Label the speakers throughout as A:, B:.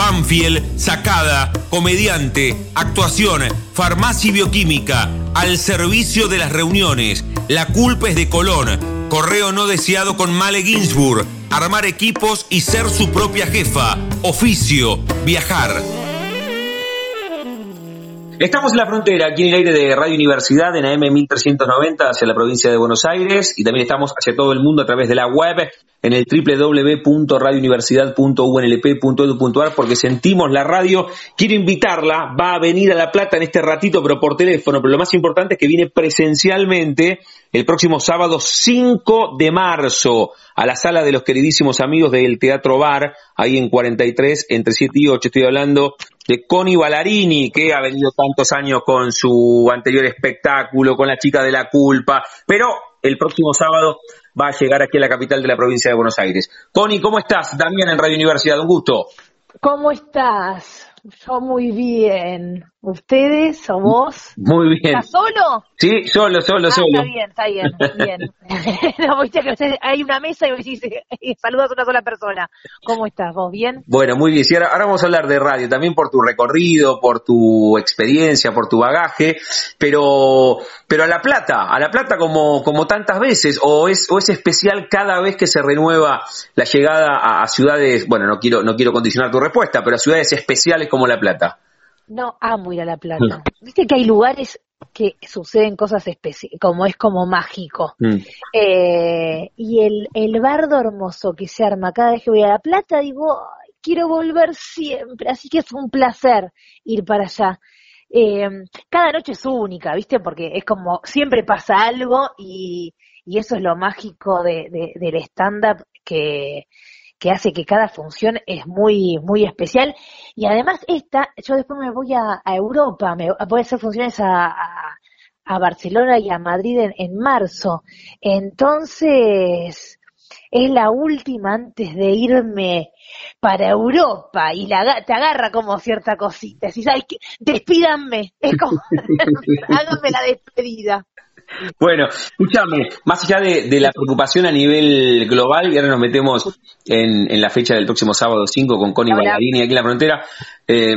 A: Banfield, Sacada, comediante, actuación, farmacia y bioquímica, al servicio de las reuniones. La culpa es de Colón. Correo no deseado con Male Ginsburg. Armar equipos y ser su propia jefa. Oficio, viajar.
B: Estamos en la frontera, aquí en el aire de Radio Universidad, en AM 1390 hacia la provincia de Buenos Aires y también estamos hacia todo el mundo a través de la web en el www.radiouniversidad.unlp.edu.ar porque sentimos la radio. Quiero invitarla, va a venir a La Plata en este ratito, pero por teléfono, pero lo más importante es que viene presencialmente el próximo sábado 5 de marzo a la sala de los queridísimos amigos del Teatro Bar, ahí en 43, entre 7 y 8. Estoy hablando de Connie Ballarini, que ha venido tantos años con su anterior espectáculo, con la chica de la culpa, pero el próximo sábado va a llegar aquí a la capital de la provincia de Buenos Aires. Connie, ¿cómo estás? También en Radio Universidad, un gusto.
C: ¿Cómo estás? Yo muy bien. ¿Ustedes o vos?
B: Muy bien.
C: ¿Estás solo?
B: Sí, solo, solo,
C: Ah,
B: solo.
C: Está bien, está bien, bien. no, viste que ustedes- hay una mesa y vos decís, y saludas a una sola persona. ¿Cómo estás vos? ¿Bien?
B: Bueno, muy bien. Sí, ahora, ahora vamos a hablar de radio, también por tu recorrido, por tu experiencia, por tu bagaje, pero, pero a La Plata, a La Plata como, como tantas veces, o es, o es especial cada vez que se renueva la llegada a, a ciudades, bueno, no quiero, no quiero condicionar tu respuesta, pero a ciudades especiales como La Plata.
C: No, amo ir a La Plata. Viste que hay lugares que suceden cosas especiales, como es como mágico.
B: Mm.
C: Eh, y el, el bardo hermoso que se arma cada vez que voy a La Plata, digo, "Ay, quiero volver siempre, así que es un placer ir para allá. Eh, cada noche es única, ¿viste? Porque es como, siempre pasa algo y, y eso es lo mágico de, de- del stand-up que, que hace que cada función es muy, muy especial. Y además esta, yo después me voy a, Europa, me voy a hacer funciones a, a, Barcelona y a Madrid en, marzo. Entonces, es la última antes de irme para Europa y la, te agarra como cierta cosita. Decís, ay, que- despídanme. Es como, háganme la despedida.
B: Bueno, escúchame, más allá de, de la preocupación a nivel global, y ahora nos metemos en, en la fecha del próximo sábado 5 con Connie. Ballarini aquí en la frontera, eh,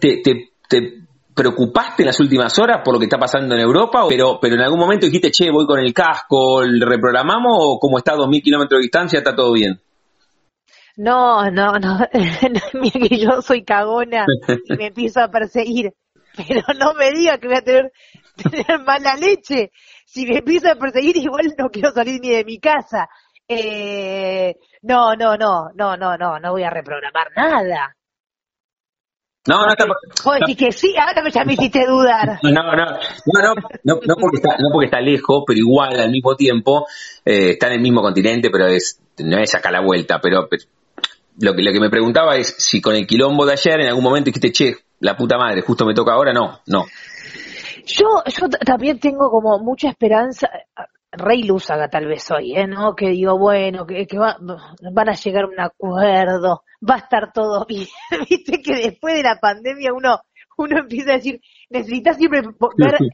B: ¿te, te, te preocupaste en las últimas horas por lo que está pasando en Europa? Pero, pero en algún momento dijiste, che, voy con el casco, ¿le reprogramamos o como está a 2.000 kilómetros de distancia, está todo bien?
C: No, no, no. Mira que yo soy cagona y me empiezo a perseguir. Pero no me diga que voy a tener, tener mala leche. Si me empieza a perseguir, igual no quiero salir ni de mi casa. Eh, no, no, no, no, no, no, no voy a reprogramar nada.
B: No, no está...
C: Vos decís que sí, ahora me- ya me hiciste dudar.
B: No, no, no, no, no, no porque está, no porque está lejos, pero igual al mismo tiempo eh, está en el mismo continente, pero es no es acá la vuelta, pero, pero lo que lo que me preguntaba es si con el quilombo de ayer en algún momento dijiste, che, la puta madre, justo me toca ahora, no, no.
C: Yo, yo también tengo como mucha esperanza, Rey Lúzaga tal vez hoy, ¿eh? ¿no? Que digo, bueno, que, que va- van a llegar a un acuerdo, va a estar todo bien. Viste que después de la pandemia uno, uno empieza a decir, necesitas siempre ver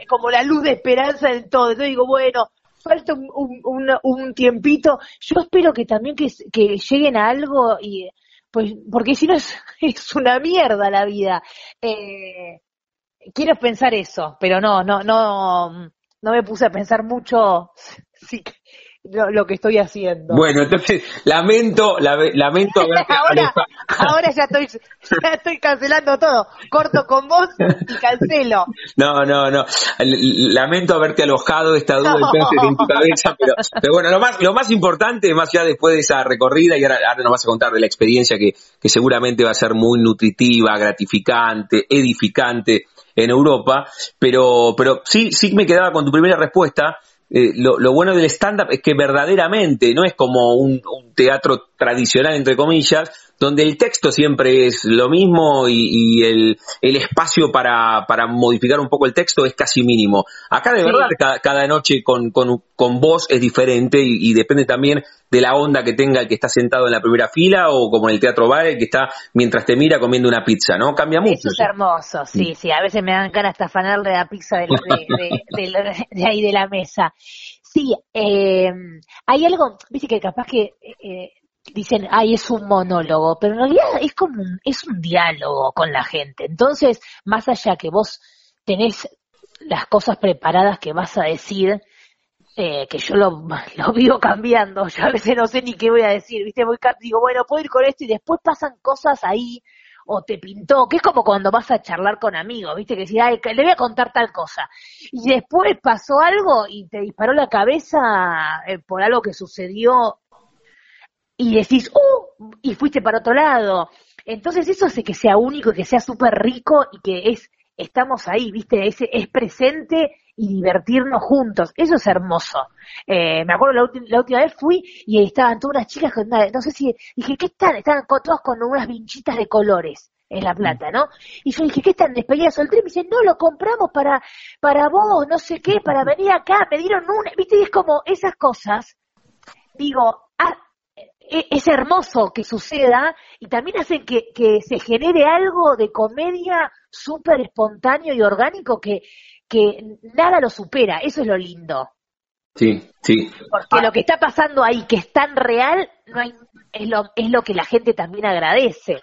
C: como la luz de esperanza en todo. Entonces digo, bueno, falta un, un, un- un tiempito. Yo espero que también que, que lleguen a algo y, pues, porque si no es, es una mierda la vida. Eh, quiero pensar eso, pero no, no, no, no me puse a pensar mucho sí, lo, lo que estoy haciendo.
B: Bueno, entonces lamento, la- lamento
C: ahora, ahora ya estoy, ya estoy cancelando todo. Corto con vos y cancelo.
B: No, no, no. Lamento haberte alojado esta duda
C: No.
B: en tu cabeza, pero, pero bueno, lo más, lo más importante, más allá después de esa recorrida, y ahora, ahora nos vas a contar de la experiencia que, que seguramente va a ser muy nutritiva, gratificante, edificante en Europa, pero, pero sí, sí me quedaba con tu primera respuesta. Eh, lo, lo bueno del stand-up es que verdaderamente no es como un, un teatro tradicional, entre comillas, donde el texto siempre es lo mismo y, el, espacio para, para, modificar un poco el texto es casi mínimo. Acá de verdad cada, noche con, con, con, vos es diferente y, depende también de la onda que tenga el que está sentado en la primera fila o como en el teatro bar el que está mientras te mira comiendo una pizza, ¿no? Cambia mucho.
C: Eso es hermoso, sí, sí. A veces me dan ganas de afanarle la pizza de, de, ahí de la mesa. Sí, eh, hay algo, viste que capaz que eh, dicen, ay, es un monólogo, pero en realidad es como un, es un diálogo con la gente. Entonces, más allá que vos tenés las cosas preparadas que vas a decir, eh, que yo lo, lo vivo cambiando, yo a veces no sé ni qué voy a decir, viste, muy digo, bueno, puedo ir con esto y después pasan cosas ahí o te pintó, que es como cuando vas a charlar con amigos, viste, que decís, ay, le voy a contar tal cosa. Y después pasó algo y te disparó la cabeza eh, por algo que sucedió y decís, ¡uh! Y fuiste para otro lado. Entonces eso hace que sea único que sea súper rico y que es, estamos ahí, viste, es, es presente y divertirnos juntos. Eso es hermoso. Eh, me acuerdo la, la, última vez fui y estaban todas unas chicas con no sé si, dije, ¿qué están? Estaban todas con unas vinchitas de colores en La Plata, ¿no? Y yo dije, ¿qué están? Despedida soltera. Y me dice, no, lo compramos para, para vos, no sé qué, para venir acá. Me dieron una, viste, y es como esas cosas. Digo, ah, es hermoso que suceda y también hacen que, que se genere algo de comedia súper espontáneo y orgánico que, que nada lo supera, eso es lo lindo.
B: Sí, sí.
C: Porque lo que está pasando ahí, que es tan real, no hay, es, lo, es lo que la gente también agradece.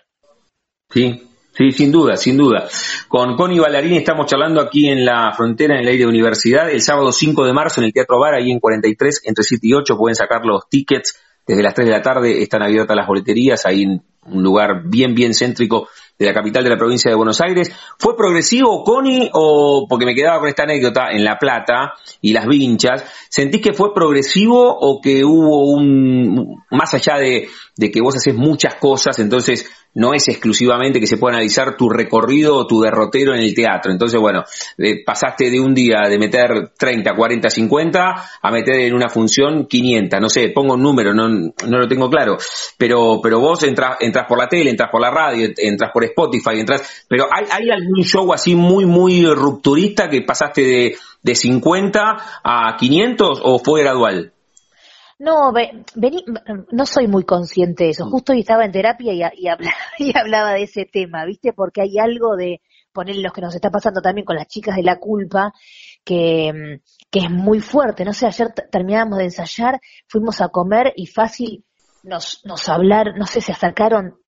B: Sí, sí, sin duda, sin duda. Con Connie Ballarini estamos charlando aquí en la frontera, en el aire de universidad, el sábado 5 de marzo en el Teatro Bar, ahí en 43, entre 7 y 8, pueden sacar los tickets. Desde las 3 de la tarde están abiertas las boleterías, en un lugar bien, bien céntrico de la capital de la provincia de Buenos Aires. ¿Fue progresivo, Connie, o porque me quedaba con esta anécdota en La Plata y las vinchas? ¿Sentís que fue progresivo o que hubo un, más allá de, de que vos haces muchas cosas, entonces no es exclusivamente que se pueda analizar tu recorrido o tu derrotero en el teatro. Entonces, bueno, eh, pasaste de un día de meter 30, 40, 50 a meter en una función 500. No sé, pongo un número, no, no lo tengo claro. Pero, pero vos entras, entras por la tele, entras por la radio, entras por Spotify, entras. Pero ¿hay, hay algún show así muy, muy rupturista que pasaste de, de 50 a 500 o fue gradual?
C: No, vení, no soy muy consciente de eso. Justo hoy estaba en terapia y, y, hablaba, de ese tema, ¿viste? Porque hay algo de poner los que nos está pasando también con las chicas de la culpa, que, que es muy fuerte. No sé, ayer terminamos de ensayar, fuimos a comer y fácil nos, nos hablar, no sé, se acercaron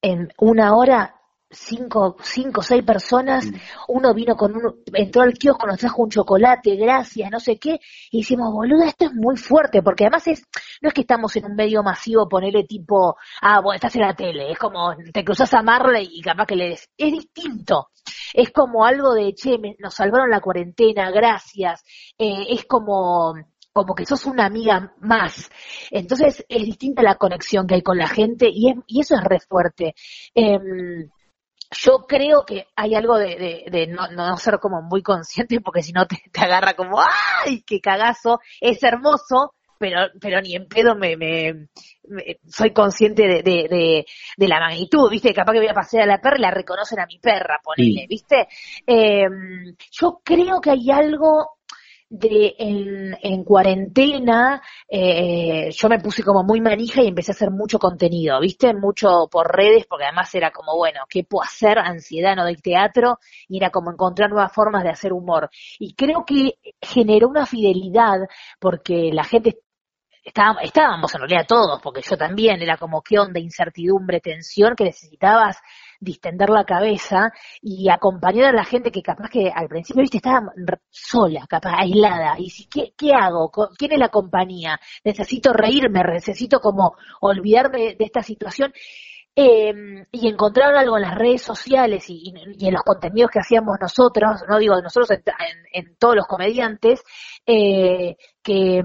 C: en una hora cinco, cinco, seis personas, mm. uno vino con uno, entró al kiosco, nos trajo un chocolate, gracias, no sé qué, y decimos, boluda, esto es muy fuerte, porque además es, no es que estamos en un medio masivo, ponerle tipo, ah, bueno, estás en la tele, es como, te cruzas a Marley y capaz que le des, es distinto, es como algo de, che, nos salvaron la cuarentena, gracias, eh, es como, como que sos una amiga más. Entonces es distinta la conexión que hay con la gente y, es, y eso es re fuerte. Em, yo creo que hay algo de, de, no, no, ser como muy consciente porque si no te, agarra como ¡ay, qué cagazo! Es hermoso, pero, pero ni en pedo me, me, soy consciente de, de, de, la magnitud, ¿viste? Capaz que voy a pasear a la perra y la reconocen a mi perra, ponele, ¿viste? Eh, yo creo que hay algo de en, en cuarentena eh, yo me puse como muy manija y empecé a hacer mucho contenido, ¿viste? Mucho por redes, porque además era como, bueno, ¿qué puedo hacer? Ansiedad, no del teatro, y era como encontrar nuevas formas de hacer humor. Y creo que generó una fidelidad, porque la gente Estábamos, estábamos en realidad todos, porque yo también, era como qué onda, incertidumbre, tensión, que necesitabas distender la cabeza y acompañar a la gente que capaz que al principio, viste, estaba sola, capaz, aislada. Y si, ¿qué, qué hago? ¿Quién es la compañía? Necesito reírme, necesito como olvidarme de esta situación. Eh, y encontrar algo en las redes sociales y, en los contenidos que hacíamos nosotros, no digo nosotros en, todos los comediantes, eh, que,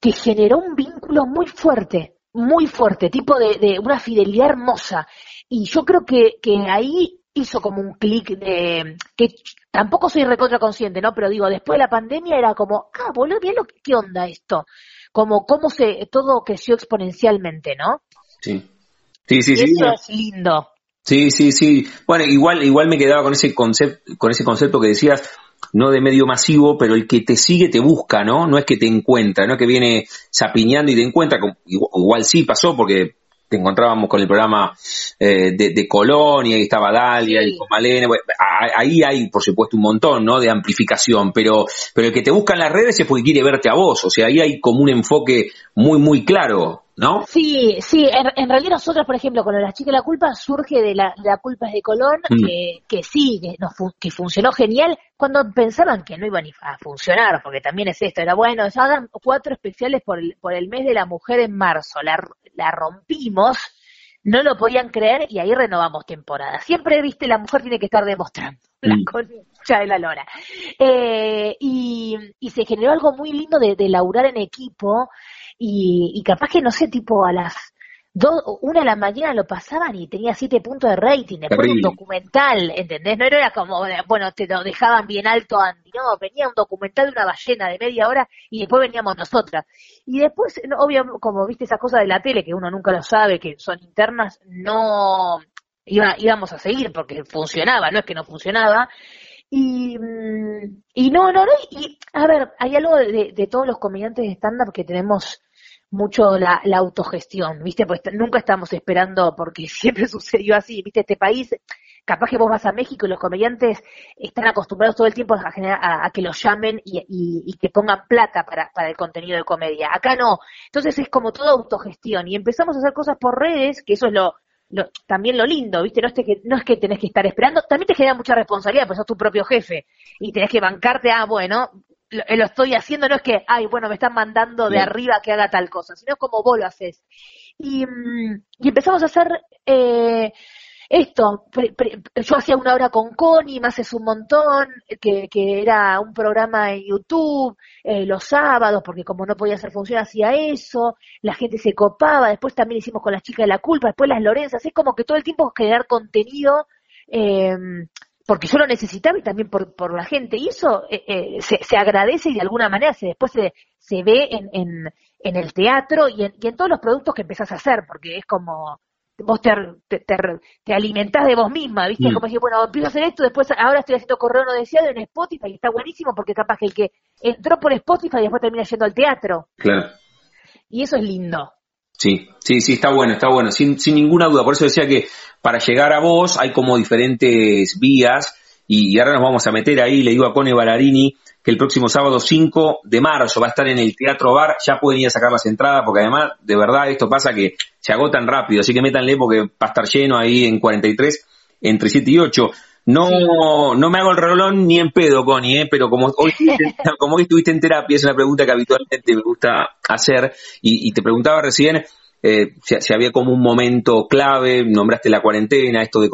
C: que generó un vínculo muy fuerte, muy fuerte, tipo de, una fidelidad hermosa. Y yo creo que, que ahí hizo como un clic de que tampoco soy recontra consciente, ¿no? Pero digo, después de la pandemia era como, ah, boludo, bien lo que, qué onda esto. Como cómo se todo creció exponencialmente, ¿no?
B: Sí. Sí, sí, sí.
C: Eso es lindo.
B: Sí, sí, sí. Bueno, igual, igual me quedaba con ese concepto, con ese concepto que decías, no de medio masivo, pero el que te sigue te busca, ¿no? No es que te encuentra, no es que viene zapiñando y te encuentra, igual, sí pasó porque te encontrábamos con el programa eh, de, de, Colonia, y estaba Dalia, y Malene, ahí hay por supuesto un montón, ¿no? De amplificación, pero, pero el que te busca en las redes es porque quiere verte a vos, o sea, ahí hay como un enfoque muy, muy claro ¿no?
C: Sí, sí, en, realidad nosotros, por ejemplo, con las chicas la culpa surge de la, la culpa de Colón, mm. que, que, sí, que, que funcionó genial, cuando pensaban que no iban a funcionar, porque también es esto, era bueno, hagan cuatro especiales por el, por el mes de la mujer en marzo, la, la rompimos, no lo podían creer y ahí renovamos temporada. Siempre, viste, la mujer tiene que estar demostrando la mm. concha de la lora. Eh, y, y, se generó algo muy lindo de, de laburar en equipo, y, capaz que, no sé, tipo a las dos, una de la mañana lo pasaban y tenía siete puntos de rating, después un documental, ¿entendés? No era como, bueno, te lo dejaban bien alto Andy, no, venía un documental de una ballena de media hora y después veníamos nosotras. Y después, obvio, como viste esas cosas de la tele que uno nunca lo sabe, que son internas, no iba, íbamos a seguir porque funcionaba, no es que no funcionaba. Y, mm, y no, no, no, y a ver, hay algo de, de todos los comediantes de stand-up que tenemos mucho la, la, autogestión, ¿viste? Pues nunca estamos esperando, porque siempre sucedió así, ¿viste? Este país, capaz que vos vas a México y los comediantes están acostumbrados todo el tiempo a, a, que los llamen y, y, que pongan plata para, para el contenido de comedia. Acá no. Entonces es como toda autogestión y empezamos a hacer cosas por redes, que eso es lo, también lo lindo, ¿viste? No es, que, no es que tenés que estar esperando, también te genera mucha responsabilidad, pues sos tu propio jefe y tenés que bancarte, ah, bueno, lo, lo estoy haciendo, no es que, ay, bueno, me están mandando de arriba que haga tal cosa, sino como vos lo haces. Y, mm, y empezamos a hacer eh, esto, yo hacía una hora con Connie, más es un montón, que, que era un programa en YouTube eh, los sábados, porque como no podía hacer función hacía eso, la gente se copaba, después también hicimos con las chicas de la culpa, después las Lorenzas, es como que todo el tiempo generar contenido, eh, porque yo lo necesitaba y también por, por la gente, y eso eh, eh se, se, agradece y de alguna manera se, después se, se ve en, en, en el teatro y en, y en todos los productos que empezás a hacer, porque es como vos te, te, te, alimentás de vos misma, ¿viste? Mm. Como decir, bueno, empiezo a hacer esto, después ahora estoy haciendo correo no deseado en Spotify y está buenísimo porque capaz que el que entró por Spotify y después termina yendo al teatro.
B: Claro.
C: Y eso es lindo.
B: Sí, sí, sí, está bueno, está bueno, sin, sin ninguna duda. Por eso decía que para llegar a vos hay como diferentes vías y, ahora nos vamos a meter ahí, le digo a Cone Ballarini que el próximo sábado 5 de marzo va a estar en el Teatro Bar, ya pueden ir a sacar las entradas porque además, de verdad, esto pasa que se agotan rápido, así que métanle porque va a estar lleno ahí en 43, entre 7 y 8. No, no me hago el rolón ni en pedo, Connie, ¿eh? pero como hoy, como hoy estuviste en terapia, es una pregunta que habitualmente me gusta hacer, y, te preguntaba recién eh, si, había como un momento clave, nombraste la cuarentena, esto de,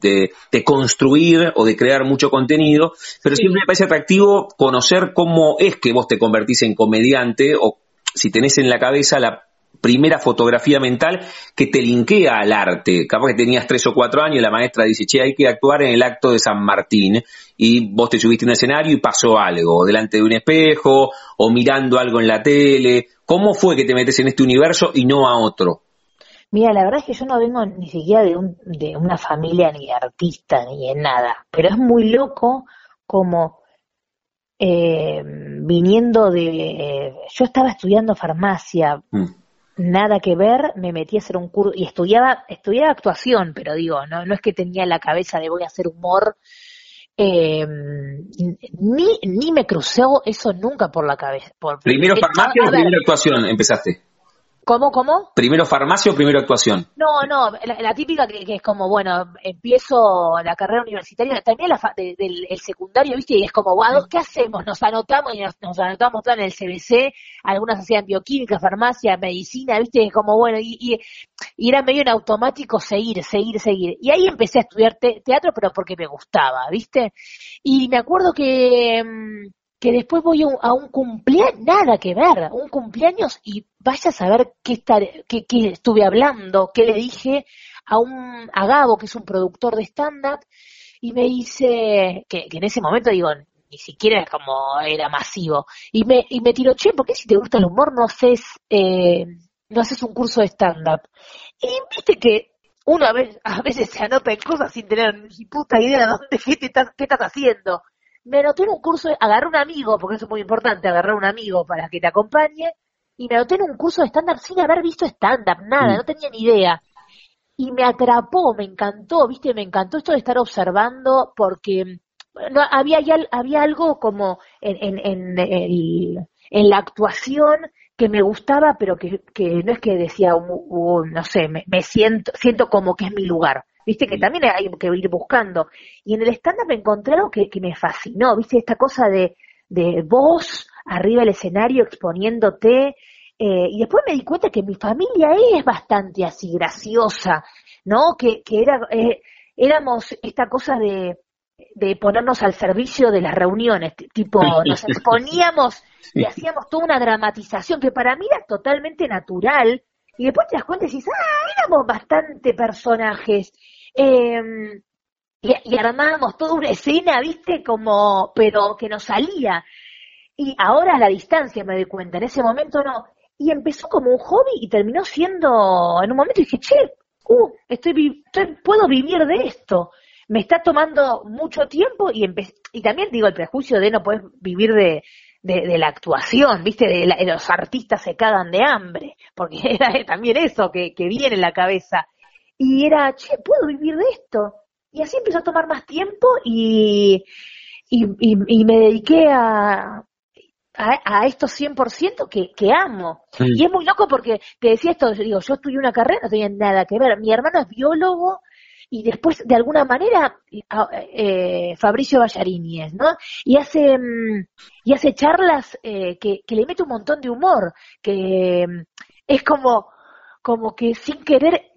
B: de, de, construir o de crear mucho contenido, pero siempre me parece atractivo conocer cómo es que vos te convertís en comediante o si tenés en la cabeza la primera fotografía mental que te linkea al arte. Capaz que tenías tres o cuatro años y la maestra dice, che, hay que actuar en el acto de San Martín y vos te subiste en un escenario y pasó algo, delante de un espejo o mirando algo en la tele. ¿Cómo fue que te metes en este universo y no a otro?
C: Mira, la verdad es que yo no vengo ni siquiera de, un, de una familia ni de artista ni de nada, pero es muy loco como eh, viniendo de... Yo estaba estudiando farmacia, mm nada que ver, me metí a hacer un curso y estudiaba, estudiaba actuación, pero digo, no, no es que tenía en la cabeza de voy a hacer humor, eh, ni, ni me crucó eso nunca por la cabeza. Por,
B: ¿Primero farmacia o primero actuación empezaste?
C: ¿Cómo, cómo?
B: ¿Primero farmacia o primero actuación?
C: No, no, la, típica que, es como, bueno, empiezo la carrera universitaria, también la del el secundario, ¿viste? Y es como, ¿qué hacemos? Nos anotamos y nos, anotamos todo en el CBC, algunas hacían bioquímica, farmacia, medicina, ¿viste? Como, bueno, y, y, era medio en automático seguir, seguir, seguir. Y ahí empecé a estudiar teatro, pero porque me gustaba, ¿viste? Y me acuerdo que... Mm, que después voy a un, cumpleaños, nada que ver, un cumpleaños y vaya a saber qué, qué, qué, estuve hablando, qué le dije a un a Gabo, que es un productor de stand-up, y me dice, que, en ese momento digo, ni siquiera era como era masivo, y me, y me tiró, che, ¿por qué si te gusta el humor no haces, eh, no haces un curso de stand-up. Y viste que uno a veces, a veces se anota en cosas sin tener ni puta idea de dónde, qué, te estás, qué estás haciendo. Me anoté en un curso, agarré un amigo, porque eso es muy importante, agarrar un amigo para que te acompañe, y me anoté en un curso de stand-up sin haber visto stand-up, nada, no tenía ni idea. Y me atrapó, me encantó, viste, me encantó esto de estar observando, porque no, había, había algo como en, en, en, en la actuación que me gustaba, pero que, que no es que decía, no sé, me, siento, siento como que es mi lugar. Viste que también hay que ir buscando. Y en el stand-up me encontré algo que, que me fascinó, viste, esta cosa de, de voz arriba del escenario exponiéndote. Eh, y después me di cuenta que mi familia es bastante así, graciosa, ¿no? Que, que era, eh, éramos esta cosa de, de ponernos al servicio de las reuniones, tipo, nos exponíamos y hacíamos toda una dramatización que para mí era totalmente natural, y después te das cuenta y dices, ah, éramos bastante personajes, em, y, armábamos toda una escena, viste, como, pero que nos salía, y ahora a la distancia me doy cuenta, en ese momento no, y empezó como un hobby y terminó siendo, en un momento dije, che, uh, estoy, puedo vivir de esto, me está tomando mucho tiempo y, y también digo el prejuicio de no poder vivir de, de, la actuación, ¿viste? De, los artistas se cagan de hambre, porque era también eso que, que viene en la cabeza. Y era, che, ¿puedo vivir de esto? Y así empezó a tomar más tiempo y, y, y, me dediqué a, a, a esto 100% que, que amo. Y es muy loco porque te decía esto, digo, yo estudié una carrera, no tenía nada que ver. Mi hermano es biólogo y después de alguna manera eh, Fabricio Ballarini es, ¿no? Y hace mm, y hace charlas eh, que, que, le mete un montón de humor, que mm, es como como que sin querer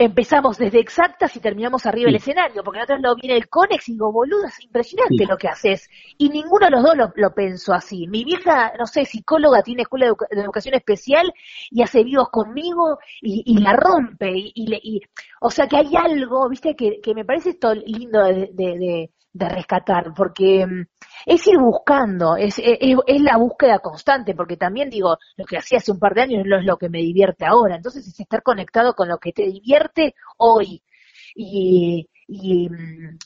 C: empezamos desde exactas y terminamos arriba del escenario, porque nosotros lo viene el Conex y digo, boludo, es impresionante lo que haces. Y ninguno de los dos lo, lo, pensó así. Mi vieja, no sé, psicóloga, tiene escuela de, educación especial y hace vivos conmigo y, y la rompe. Y, y, o sea que hay algo, viste, que, que me parece esto lindo de, de, de rescatar, porque mm, es ir buscando, es, es, la búsqueda constante, porque también digo, lo que hacía hace un par de años no es lo que me divierte ahora, entonces es estar conectado con lo que te divierte hoy. Y, y, mm,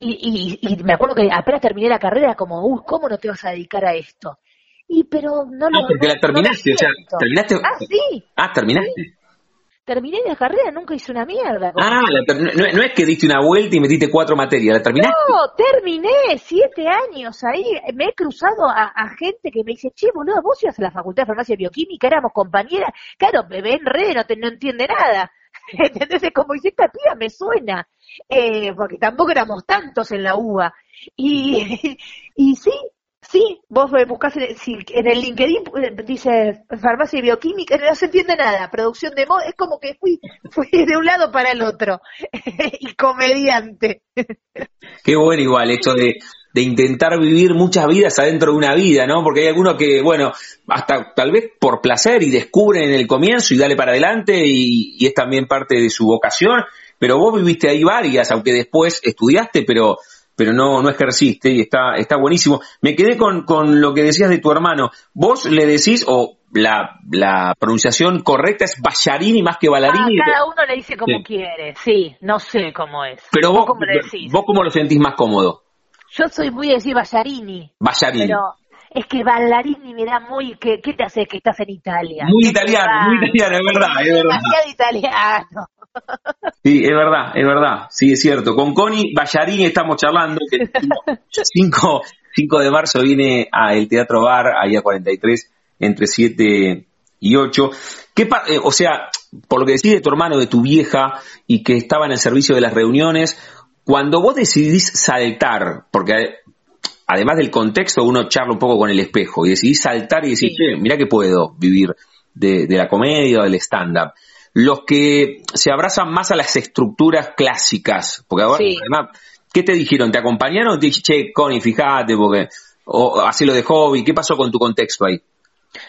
C: y, y, me acuerdo que apenas terminé la carrera, como, uy, ¿cómo no te vas a dedicar a esto? Y pero no lo.
B: Ah, porque la terminaste, o sea, terminaste.
C: Ah, sí.
B: Ah, terminaste
C: terminé la carrera, nunca hice una mierda.
B: Ah, no, es que diste una vuelta y metiste cuatro materias, ¿la terminaste?
C: No, terminé, siete años ahí. Me he cruzado a, gente que me dice, che, boludo, vos ibas a la Facultad de Farmacia Bioquímica, éramos compañeras. Claro, me ven re, no, te, no entiende nada. Entonces, como dice esta tía, me suena. Eh, porque tampoco éramos tantos en la UBA. Y, y sí, Sí, vos buscás en, en el LinkedIn, eh, dice farmacia y bioquímica, no se entiende nada, producción de moda, es como que fui, fui de un lado para el otro, y comediante.
B: Qué bueno igual esto de, de intentar vivir muchas vidas adentro de una vida, ¿no? Porque hay algunos que, bueno, hasta tal vez por placer y descubren en el comienzo y dale para adelante y, y es también parte de su vocación, pero vos viviste ahí varias, aunque después estudiaste, pero pero no, no ejerciste y está, está buenísimo. Me quedé con, con lo que decías de tu hermano. Vos le decís, o la, la pronunciación correcta es Ballarini más que Ballarini.
C: Ah, cada uno le dice como quiere, sí, no sé cómo es.
B: Pero vos, cómo, le decís? vos cómo lo sentís más cómodo.
C: Yo soy muy de decir Ballarini.
B: Ballarini.
C: Pero es que Ballarini me da muy... ¿Qué, qué te hace que estás en Italia?
B: Muy italiano, muy italiano, es verdad, es verdad.
C: Demasiado italiano.
B: Sí, es verdad, es verdad, sí, es cierto. Con Connie Ballarini estamos charlando, que el 5, 5 de marzo viene al Teatro Bar, ahí a 43, entre 7 y 8. ¿Qué eh, o sea, por lo que decís de tu hermano, de tu vieja, y que estaba en el servicio de las reuniones, cuando vos decidís saltar, porque además del contexto, uno charla un poco con el espejo, y decidís saltar y decir, mira que puedo vivir de, de la comedia o del stand-up los que se abrazan más a las estructuras clásicas, porque ahora, además, ¿qué te dijeron? ¿Te acompañaron? Te dije, che, Connie, fíjate, porque, o así lo de hobby, ¿qué pasó con tu contexto ahí?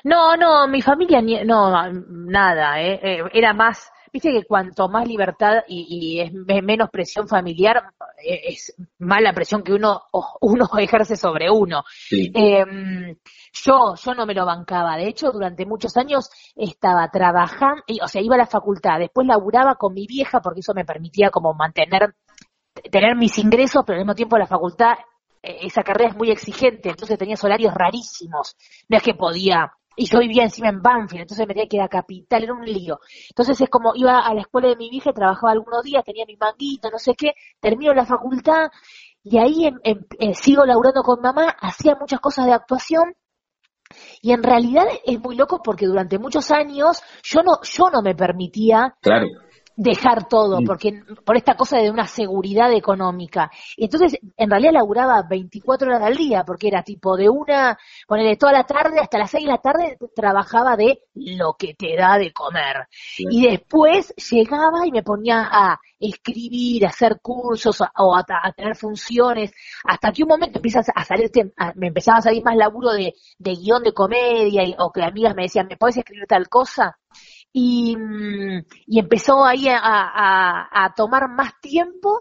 C: No, no, mi familia, no, nada, eh, eh, era más viste que cuanto más libertad y, es menos presión familiar, eh, es más la presión que uno, uno ejerce sobre uno. Em, yo, yo no me lo bancaba. De hecho, durante muchos años estaba trabajando, o sea, iba a la facultad, después laburaba con mi vieja porque eso me permitía como mantener, tener mis ingresos, pero al mismo tiempo la facultad, eh, esa carrera es muy exigente, entonces tenía horarios rarísimos. No es que podía y yo vivía encima en Banfield, entonces me tenía que ir a Capital, era un lío. Entonces es como iba a la escuela de mi vieja, trabajaba algunos días, tenía mi manguito, no sé qué, termino la facultad y ahí eh, sigo laburando con mamá, hacía muchas cosas de actuación y en realidad es muy loco porque durante muchos años yo no, yo no me permitía
B: claro
C: dejar todo, porque por esta cosa de una seguridad económica. Entonces, en realidad laburaba 24 horas al día, porque era tipo de una, ponerle toda la tarde hasta las 6 de la tarde, trabajaba de lo que te da de comer. Y después llegaba y me ponía a escribir, a hacer cursos o a, tener funciones, hasta que un momento empiezas a salir, me empezaba a salir más laburo de, de guion de comedia, o que amigas me decían, ¿me puedes escribir tal cosa? Y, mm, y empezó ahí a, a, a, tomar más tiempo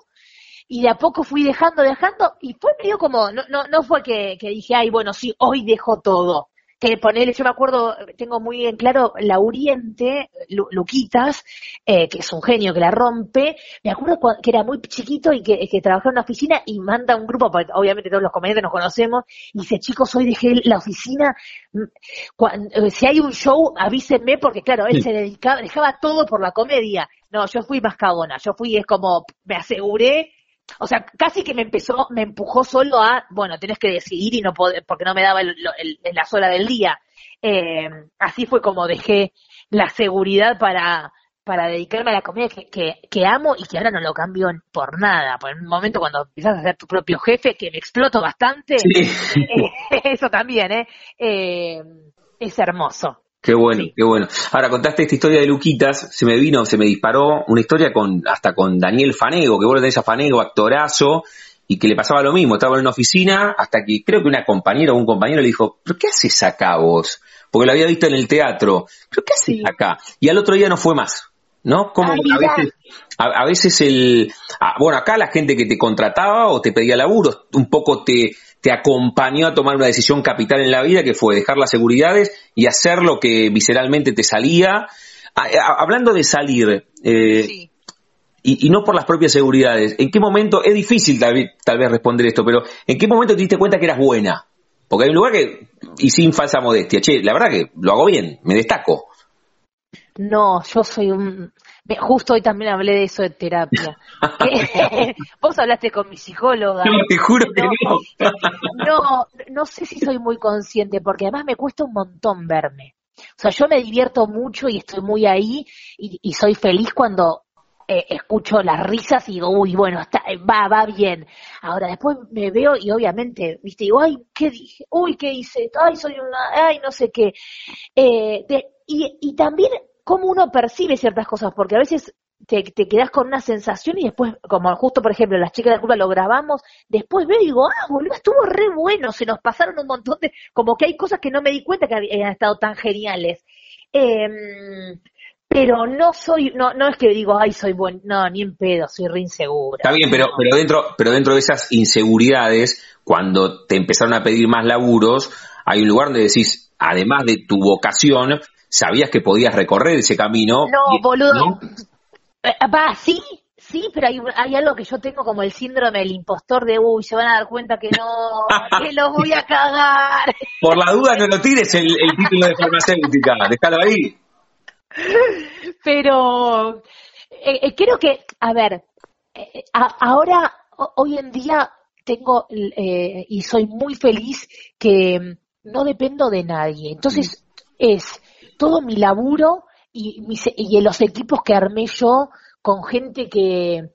C: y de a poco fui dejando, dejando y fue medio como, no, no, no fue que, que dije, ay, bueno, sí, hoy dejo todo que ponerle, yo me acuerdo, tengo muy en claro, la Oriente, Luquitas, eh, que es un genio que la rompe, me acuerdo que era muy chiquito y que, que trabajaba en una oficina y manda un grupo, porque obviamente todos los comediantes nos conocemos, y dice, chicos, hoy dejé la oficina, eh, si hay un show, avísenme, porque claro, él se dedicaba, dejaba todo por la comedia. No, yo fui más cagona, yo fui, es como, me aseguré o sea, casi que me empezó, me empujó solo a, bueno, tienes que decidir y no poder, porque no me daba el, la sola del día. Eh, así fue como dejé la seguridad para, para dedicarme a la comida que, que, amo y que ahora no lo cambio por nada. Por un momento cuando empiezas a ser tu propio jefe, que me exploto bastante, eso también, ¿eh? ¿eh? Es hermoso.
B: Qué bueno, qué bueno. Ahora contaste esta historia de Luquitas, se me vino, se me disparó una historia con hasta con Daniel Fanego, que vos lo tenés a Fanego, actorazo, y que le pasaba lo mismo, estaba en una oficina hasta que creo que una compañera o un compañero le dijo, ¿pero qué haces acá vos? Porque lo había visto en el teatro, ¿pero qué haces acá? Y al otro día no fue más, ¿no? Como a veces, a, veces el, bueno, acá la gente que te contrataba o te pedía laburo, un poco te, te acompañó a tomar una decisión capital en la vida, que fue dejar las seguridades y hacer lo que visceralmente te salía. hablando de salir, eh, y, no por las propias seguridades, ¿en qué momento, es difícil tal vez, tal vez responder esto, pero ¿en qué momento te diste cuenta que eras buena? Porque hay un lugar que, y sin falsa modestia, che, la verdad que lo hago bien, me destaco.
C: No, yo soy un, Justo hoy también hablé de eso de terapia. Vos hablaste con mi psicóloga.
B: No, te juro que no.
C: no, no sé si soy muy consciente, porque además me cuesta un montón verme. O sea, yo me divierto mucho y estoy muy ahí y, soy feliz cuando eh, escucho las risas y digo, uy, bueno, está, va, va bien. Ahora después me veo y obviamente, viste, digo, ay, ¿qué dije? Uy, ¿qué hice? Ay, soy una, ay, no sé qué. Eh, y, y también cómo uno percibe ciertas cosas, porque a veces te, te quedas con una sensación y después, como justo por ejemplo, las chicas de la culpa lo grabamos, después veo y digo, ah, boludo, estuvo re bueno, se nos pasaron un montón de, como que hay cosas que no me di cuenta que habían estado tan geniales. Eh, pero no soy, no, no es que digo, ay, soy buen, no, ni en pedo, soy re insegura.
B: Está bien, pero, pero dentro, pero dentro de esas inseguridades, cuando te empezaron a pedir más laburos, hay un lugar donde decís, además de tu vocación, sabías que podías recorrer ese camino.
C: No, boludo. Eh, va, sí, sí, pero hay, hay, algo que yo tengo como el síndrome del impostor de, uy, se van a dar cuenta que no, que lo voy a cagar.
B: Por la duda no lo tires el, título de farmacéutica, déjalo ahí.
C: Pero eh, eh, creo que, a ver, ahora, hoy en día tengo y soy muy feliz que no dependo de nadie. Entonces, es todo mi laburo y, y los equipos que armé yo con gente que,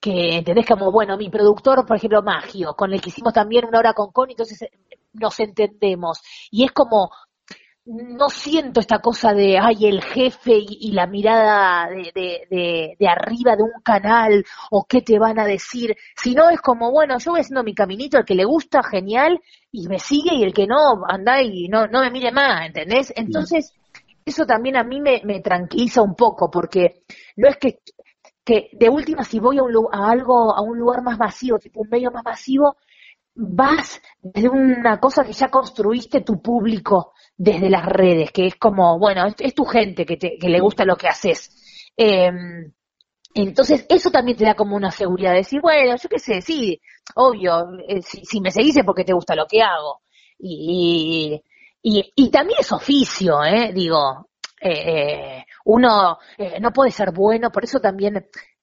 C: que, ¿entendés? Como, bueno, mi productor, por ejemplo, Magio, con el que hicimos también una hora con Connie, entonces eh, nos entendemos. Y es como, no siento esta cosa de, ay, el jefe y, la mirada de, de, de, arriba de un canal o qué te van a decir, sino es como, bueno, yo voy haciendo mi caminito, el que le gusta, genial, y me sigue, y el que no, anda y no, no me mire más, ¿entendés? Entonces, eso también a mí me, tranquiliza un poco, porque no es que, que de última si voy a, un, a algo, a un lugar más masivo, tipo un medio más masivo, vas de una cosa que ya construiste tu público desde las redes, que es como, bueno, es, tu gente que, te, que le gusta lo que haces. Eh, entonces, eso también te da como una seguridad de decir, bueno, yo qué sé, sí, obvio, eh, si, me seguís es porque te gusta lo que hago. Y, y, y también es oficio, ¿eh? Digo, eh, uno eh, no puede ser bueno, por eso también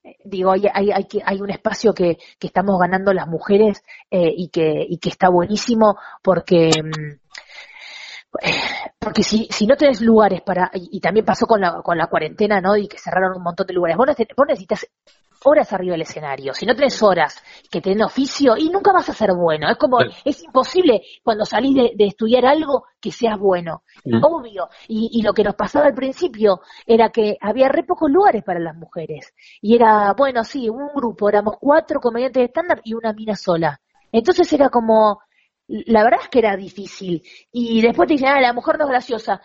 C: eh, digo, hay, hay, hay, hay un espacio que, que estamos ganando las mujeres eh, y, que, y que está buenísimo porque mm, porque si, si no tenés lugares para, y, también pasó con la, con la cuarentena, ¿no? Y que cerraron un montón de lugares. Vos, necesitas horas arriba del escenario. Si no tenés horas que te oficio, y nunca vas a ser bueno. Es como, es imposible cuando salís de, estudiar algo que seas bueno. Mm. Obvio. Y, y, lo que nos pasaba al principio era que había re pocos lugares para las mujeres. Y era, bueno, sí, un grupo, éramos cuatro comediantes de estándar y una mina sola. Entonces era como, la verdad es que era difícil. Y después te dicen, ah, la mujer no es graciosa.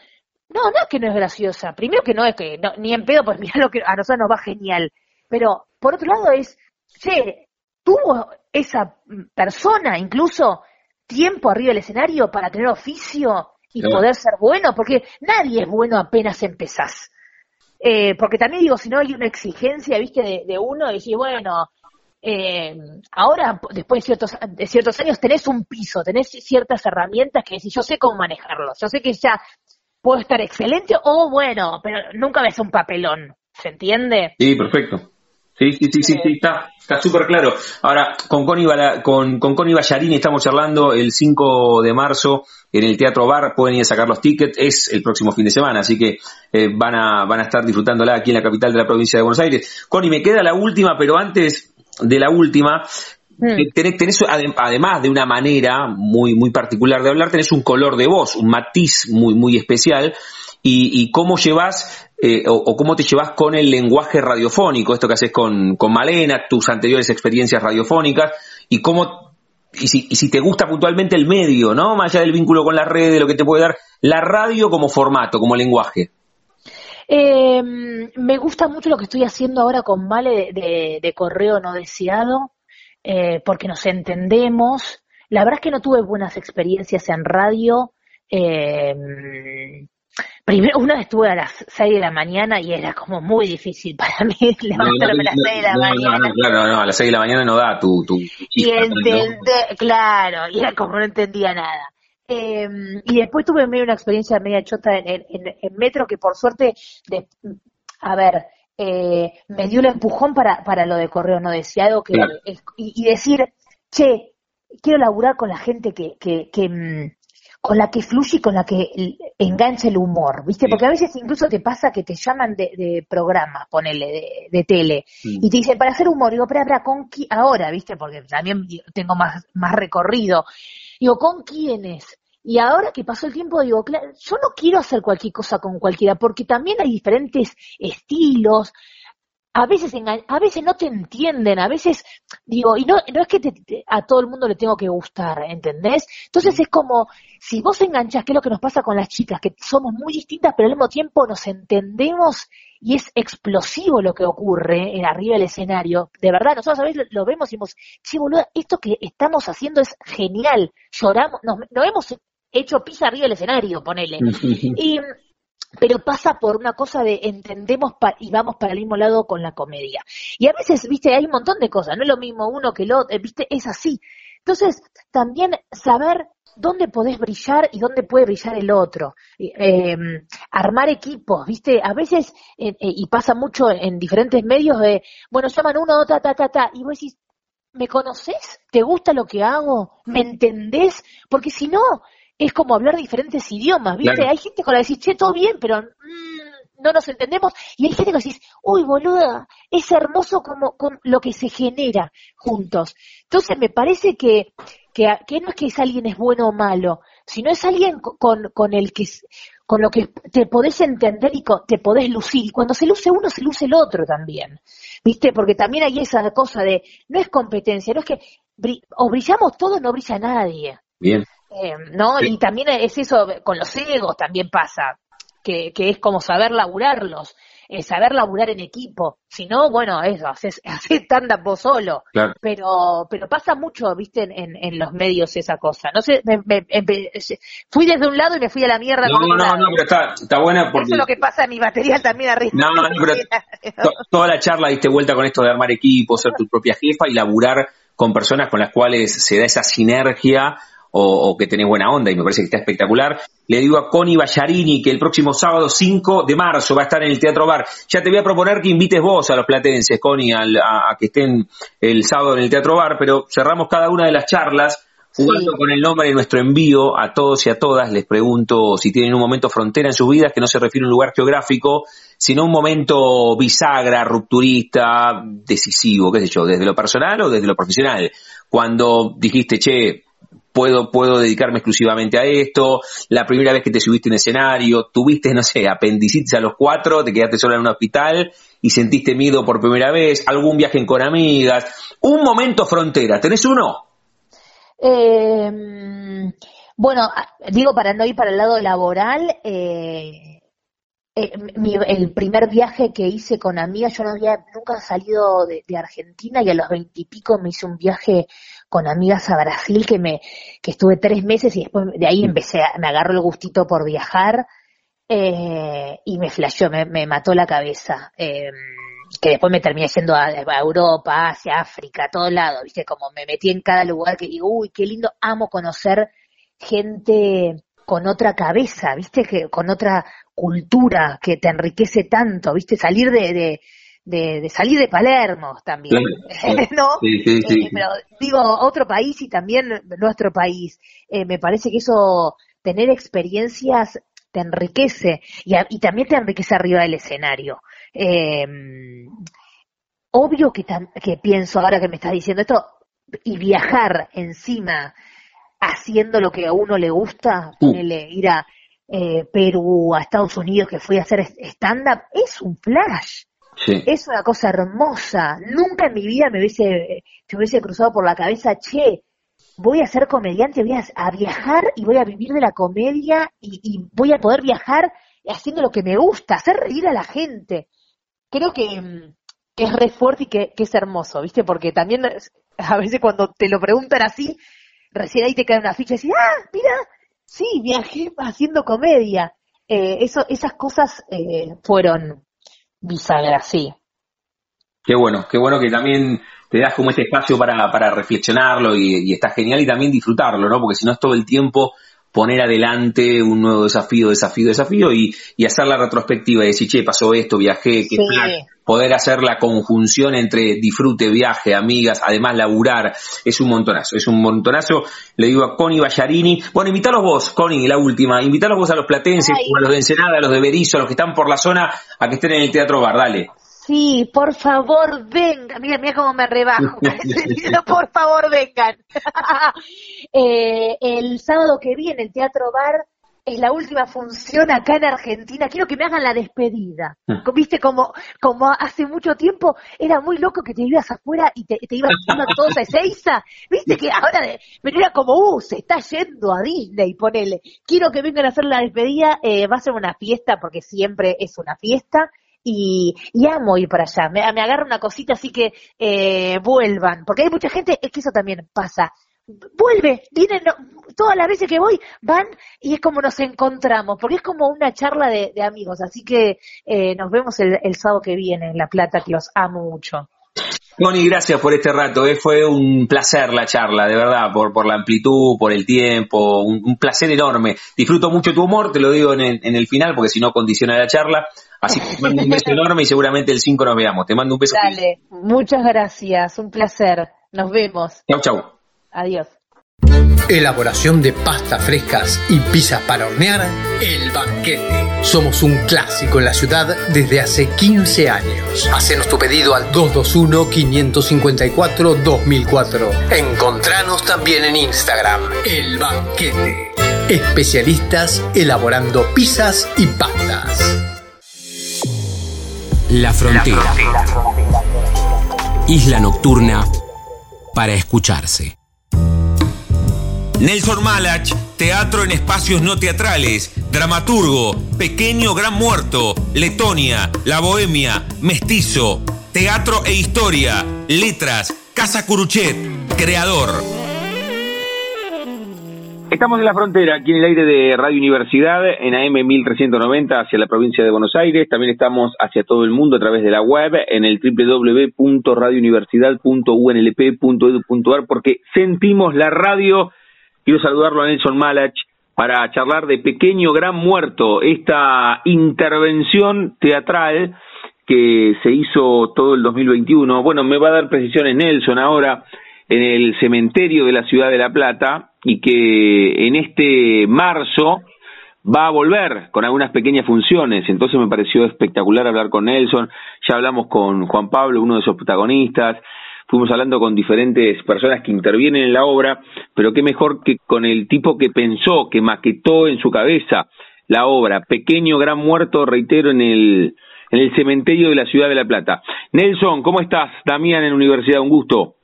C: No, no es que no es graciosa. Primero que no es que, ni en pedo, pues mira lo que a nosotros nos va genial. Pero, por otro lado es, che, tuvo esa persona incluso tiempo arriba del escenario para tener oficio y poder ser bueno, porque nadie es bueno apenas empezás. Eh, porque también digo, si no hay una exigencia, viste, de, de uno, decir, bueno, eh, ahora, después de ciertos, de ciertos años, tenés un piso, tenés ciertas herramientas que si yo sé cómo manejarlos, yo sé que ya puedo estar excelente o bueno, pero nunca ves un papelón, ¿se entiende?
B: Sí, perfecto. Sí, sí, sí, sí, está, está súper claro. Ahora, con Connie, con, con Connie Ballarini estamos charlando el 5 de marzo en el Teatro Bar, pueden ir a sacar los tickets, es el próximo fin de semana, así que eh, van, a, van a estar disfrutándola aquí en la capital de la provincia de Buenos Aires. Connie, me queda la última, pero antes de la última, mm. tenés, además de una manera muy, muy particular de hablar, tenés un color de voz, un matiz muy, muy especial, y, cómo llevas eh, o, cómo te llevas con el lenguaje radiofónico, esto que haces con, con Malena, tus anteriores experiencias radiofónicas, y cómo, y si, y si te gusta puntualmente el medio, ¿no? Más allá del vínculo con la red, de lo que te puede dar la radio como formato, como lenguaje.
C: Eh, me gusta mucho lo que estoy haciendo ahora con Vale de, correo no deseado, eh, porque nos entendemos. La verdad es que no tuve buenas experiencias en radio. Eh, primero, una vez estuve a las 6 de la mañana y era como muy difícil para mí levantarme a las 6 de la mañana.
B: Claro, no, a las 6 de la mañana no da tu... tu,
C: y entender, claro, y era como no entendía nada. Eh, y después tuve medio una experiencia media chota en, en, metro que por suerte, de, a ver, eh, me dio un empujón para, para lo de correo no deseado que, y, decir, che, quiero laburar con la gente que, que, que mm, con la que fluye y con la que engancha el humor, ¿viste? Porque a veces incluso te pasa que te llaman de, de programas, ponele, de, tele, y te dicen, para hacer humor, digo, pero, pero, ¿con quién? Ahora, ¿viste? Porque también tengo más, más recorrido. Digo, ¿con quiénes? Y ahora que pasó el tiempo, digo, claro, yo no quiero hacer cualquier cosa con cualquiera, porque también hay diferentes estilos, a veces a veces no te entienden, a veces digo, y no, no es que a todo el mundo le tengo que gustar, ¿entendés? Entonces es como, si vos enganchás, que es lo que nos pasa con las chicas, que somos muy distintas, pero al mismo tiempo nos entendemos y es explosivo lo que ocurre en arriba del escenario. De verdad, nosotros a veces lo, vemos y decimos, sí, boludo, esto que estamos haciendo es genial, lloramos, nos, nos hemos hecho pisa arriba del escenario, ponele. y pero pasa por una cosa de entendemos y vamos para el mismo lado con la comedia. Y a veces, viste, hay un montón de cosas, no es lo mismo uno que el otro, eh, viste, es así. Entonces, también saber dónde podés brillar y dónde puede brillar el otro. Eh, armar equipos, ¿viste? A veces, eh, y pasa mucho en diferentes medios de, bueno, llaman uno, ta, ta, ta, ta, y vos decís, ¿me conoces? ¿Te gusta lo que hago? ¿Me entendés? Porque si no, es como hablar diferentes idiomas, ¿viste? Hay gente con la que decís, che, todo bien, pero mm, no nos entendemos. Y hay gente que decís, uy, boluda, es hermoso como con lo que se genera juntos. Entonces me parece que, que, no es que es alguien es bueno o malo, sino es alguien con, con el que con lo que te podés entender y te podés lucir. Y cuando se luce uno, se luce el otro también. ¿Viste? Porque también hay esa cosa de, no es competencia, no es que o brillamos todos, no brilla nadie.
B: Bien.
C: Eh, ¿No? Y también es eso, con los egos también pasa. que, que es como saber laburarlos eh, saber laburar en equipo. Si no, bueno, eso, haces, haces tanda vos solo. Pero, pero pasa mucho, viste, en, en, los medios esa cosa. No sé, me, fui desde un lado y me fui a la mierda.
B: No, no, no, pero está, está buena porque...
C: Eso es lo que pasa en mi material también arriba.
B: No, no, pero toda la charla diste vuelta con esto de armar equipo, ser tu propia jefa y laburar con personas con las cuales se da esa sinergia o, que tenés buena onda y me parece que está espectacular. Le digo a Connie Ballarini que el próximo sábado 5 de marzo va a estar en el Teatro Bar. Ya te voy a proponer que invites vos a los platenses, Connie, a, que estén el sábado en el Teatro Bar, pero cerramos cada una de las charlas jugando con el nombre de nuestro envío a todos y a todas. Les pregunto si tienen un momento frontera en sus vidas que no se refiere a un lugar geográfico, sino un momento bisagra, rupturista, decisivo, qué sé yo, desde lo personal o desde lo profesional. Cuando dijiste, che, puedo, puedo dedicarme exclusivamente a esto, la primera vez que te subiste en escenario, tuviste, no sé, apendicitis a los cuatro, te quedaste sola en un hospital y sentiste miedo por primera vez, algún viaje con amigas, un momento frontera, ¿tenés uno?
C: Eh, bueno, digo para no ir para el lado laboral, eh, eh, el primer viaje que hice con amigas, yo no había nunca salido de, de Argentina y a los veintipico me hice un viaje con amigas a Brasil que me que estuve tres meses y después de ahí empecé a, me agarró el gustito por viajar eh, y me flasheó, me, me mató la cabeza. Eh, que después me terminé yendo a, Europa, Asia, África, a todos lados, viste, como me metí en cada lugar que digo, uy, qué lindo, amo conocer gente con otra cabeza, viste, que con otra cultura que te enriquece tanto, viste, salir de, de, salir de Palermo también, ¿no? Sí, sí, sí. Eh, pero digo, otro país y también nuestro país. Eh, me parece que eso, tener experiencias te enriquece y, y también te enriquece arriba del escenario. Eh, obvio que, que pienso ahora que me estás diciendo esto y viajar encima haciendo lo que a uno le gusta, uh. ir a eh, Perú, a Estados Unidos, que fui a hacer stand-up, es un flash. Es una cosa hermosa. Nunca en mi vida me hubiese, hubiese cruzado por la cabeza, che, voy a ser comediante, voy a, viajar y voy a vivir de la comedia y, voy a poder viajar haciendo lo que me gusta, hacer reír a la gente. Creo que, es re fuerte y que, es hermoso, ¿viste? Porque también a veces cuando te lo preguntan así, recién ahí te cae una ficha y decís, ah, mira, sí, viajé haciendo comedia. Eh, eso, esas cosas eh, fueron bisagra, sí.
B: Qué bueno, qué bueno que también te das como este espacio para, para reflexionarlo y, está genial y también disfrutarlo, ¿no? Porque si no es todo el tiempo poner adelante un nuevo desafío, desafío, desafío y, y hacer la retrospectiva y decir, che, pasó esto, viajé, qué poder hacer la conjunción entre disfrute, viaje, amigas, además laburar, es un montonazo, es un montonazo. Le digo a Connie Ballarini, bueno, invitalos vos, Connie, la última, invitalos vos a los platenses, a los de Ensenada, a los de Berizo, a los que están por la zona, a que estén en el Teatro Bar, dale.
C: Sí, por favor, venga. Mira, mira cómo me rebajo. por favor, vengan. Eh, el sábado que viene, el Teatro Bar es la última función acá en Argentina. Quiero que me hagan la despedida. Mm. Viste, como, como hace mucho tiempo era muy loco que te ibas afuera y te, te ibas a todos a Ezeiza. Viste que ahora, pero era como, uh, se está yendo a Disney, ponele. Quiero que vengan a hacer la despedida. Eh, va a ser una fiesta porque siempre es una fiesta. Y, y, amo ir para allá. Me, me agarra una cosita así que eh, vuelvan, porque hay mucha gente, es que eso también pasa vuelve, vienen, todas las veces que voy, van y es como nos encontramos, porque es como una charla de, amigos, así que eh, nos vemos el, sábado que viene en La Plata, que los amo mucho.
B: Moni, gracias por este rato, eh. fue un placer la charla, de verdad, por, por la amplitud, por el tiempo, un, placer enorme. Disfruto mucho tu humor, te lo digo en el, en el final, porque si no condiciona la charla. Así que te mando un beso enorme y seguramente el 5 nos veamos. Te mando un beso.
C: Dale, muchas gracias, un placer. Nos vemos.
B: Chau, chau.
C: Adiós.
D: Elaboración de pastas frescas y pizzas para hornear, El Banquete. Somos un clásico en la ciudad desde hace 15 años. Hacenos tu pedido al 221-554-2004. Encontranos también en Instagram, El Banquete. Especialistas elaborando pizzas y pastas. La frontera. Isla nocturna para escucharse.
A: Nelson Malach teatro en espacios no teatrales, dramaturgo, pequeño gran muerto, Letonia, La Bohemia, Mestizo, teatro e historia, letras, Casa Curuchet, creador.
B: Estamos en la frontera, aquí en el aire de Radio Universidad, en AM 1390 hacia la provincia de Buenos Aires. También estamos hacia todo el mundo a través de la web en el www.radiouniversidad.unlp.edu.ar porque sentimos la radio. Quiero saludarlo a Nelson Malach para charlar de Pequeño Gran Muerto, esta intervención teatral que se hizo todo el 2021. Bueno, me va a dar precisiones Nelson ahora en el cementerio de la ciudad de La Plata y que en este marzo va a volver con algunas pequeñas funciones. Entonces me pareció espectacular hablar con Nelson. Ya hablamos con Juan Pablo, uno de sus protagonistas. Fuimos hablando con diferentes personas que intervienen en la obra, pero qué mejor que con el tipo que pensó, que maquetó en su cabeza la obra. Pequeño gran muerto, reitero, en el, en el cementerio de la ciudad de La Plata. Nelson, ¿cómo estás? Damián en Universidad, un gusto.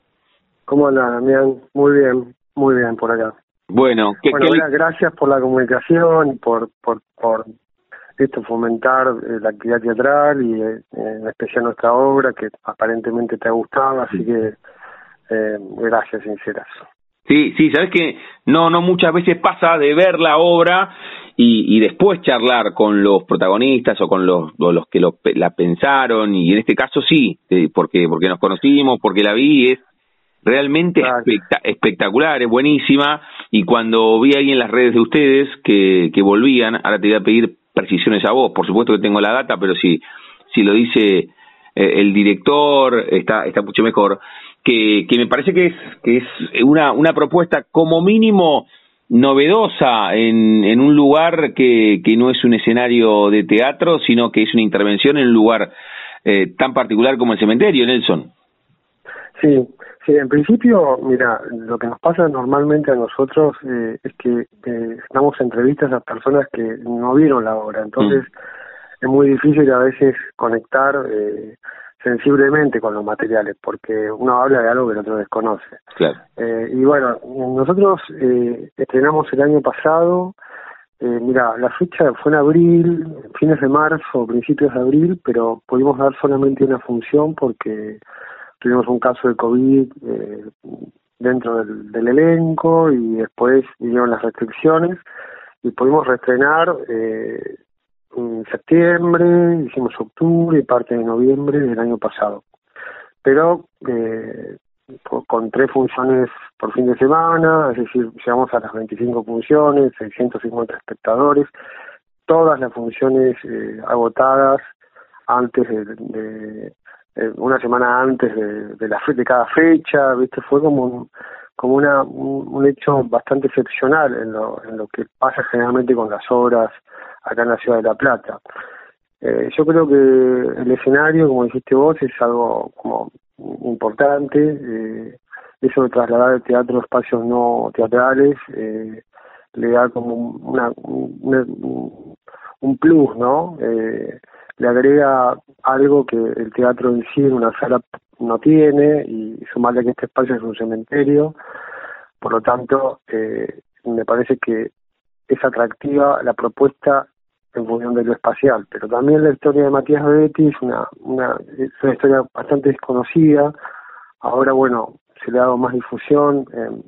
E: ¿Cómo andas, Damián? Muy bien, muy bien por acá.
B: Bueno,
E: ¿qué, gracias por la comunicación y por, por, por esto, fomentar eh, la actividad teatral y eh, en especial nuestra obra que aparentemente te ha gustado, así que eh, gracias sinceras.
B: Sí, sí, sabes que no, no muchas veces pasa de ver la obra y, y después charlar con los protagonistas o con los, los que lo, la pensaron y en este caso sí, porque porque nos conocimos, porque la vi es realmente espectacular, es buenísima, y cuando vi ahí en las redes de ustedes que, que volvían, ahora te voy a pedir precisiones a vos, por supuesto que tengo la data, pero si, si lo dice eh, el director, está, está mucho mejor, que, que me parece que es, que es una, una propuesta como mínimo novedosa en, en un lugar que, que no es un escenario de teatro, sino que es una intervención en un lugar eh, tan particular como el cementerio, Nelson.
E: Sí, Sí, en principio, mira, lo que nos pasa normalmente a nosotros eh, es que eh, damos entrevistas a personas que no vieron la obra, entonces mm. es muy difícil a veces conectar eh, sensiblemente con los materiales, porque uno habla de algo que el otro desconoce.
B: Claro.
E: Eh, y bueno, nosotros eh, estrenamos el año pasado, eh, mira, la fecha fue en abril, fines de marzo, principios de abril, pero pudimos dar solamente una función porque tuvimos un caso de COVID eh, dentro del, elenco y después vinieron las restricciones y pudimos reestrenar eh, en septiembre, hicimos octubre y parte de noviembre del año pasado. Pero eh, con tres funciones por fin de semana, es decir, llegamos a las 25 funciones, 650 espectadores, todas las funciones eh, agotadas antes de, eh, una semana antes de, la de cada fecha, viste, fue como como una un, hecho bastante excepcional en lo, en lo que pasa generalmente con las obras acá en la ciudad de La Plata. Eh, yo creo que el escenario, como dijiste vos, es algo como importante. Eh, eso de trasladar el teatro a espacios no teatrales eh, le da como un plus, ¿no? Eh, le agrega algo que el teatro en sí en una sala no tiene y sumarle que este espacio es un cementerio, por lo tanto eh, me parece que es atractiva la propuesta en función de lo espacial, pero también la historia de Matías Betti es una, una, es una historia bastante desconocida, ahora bueno, se le ha dado más difusión en,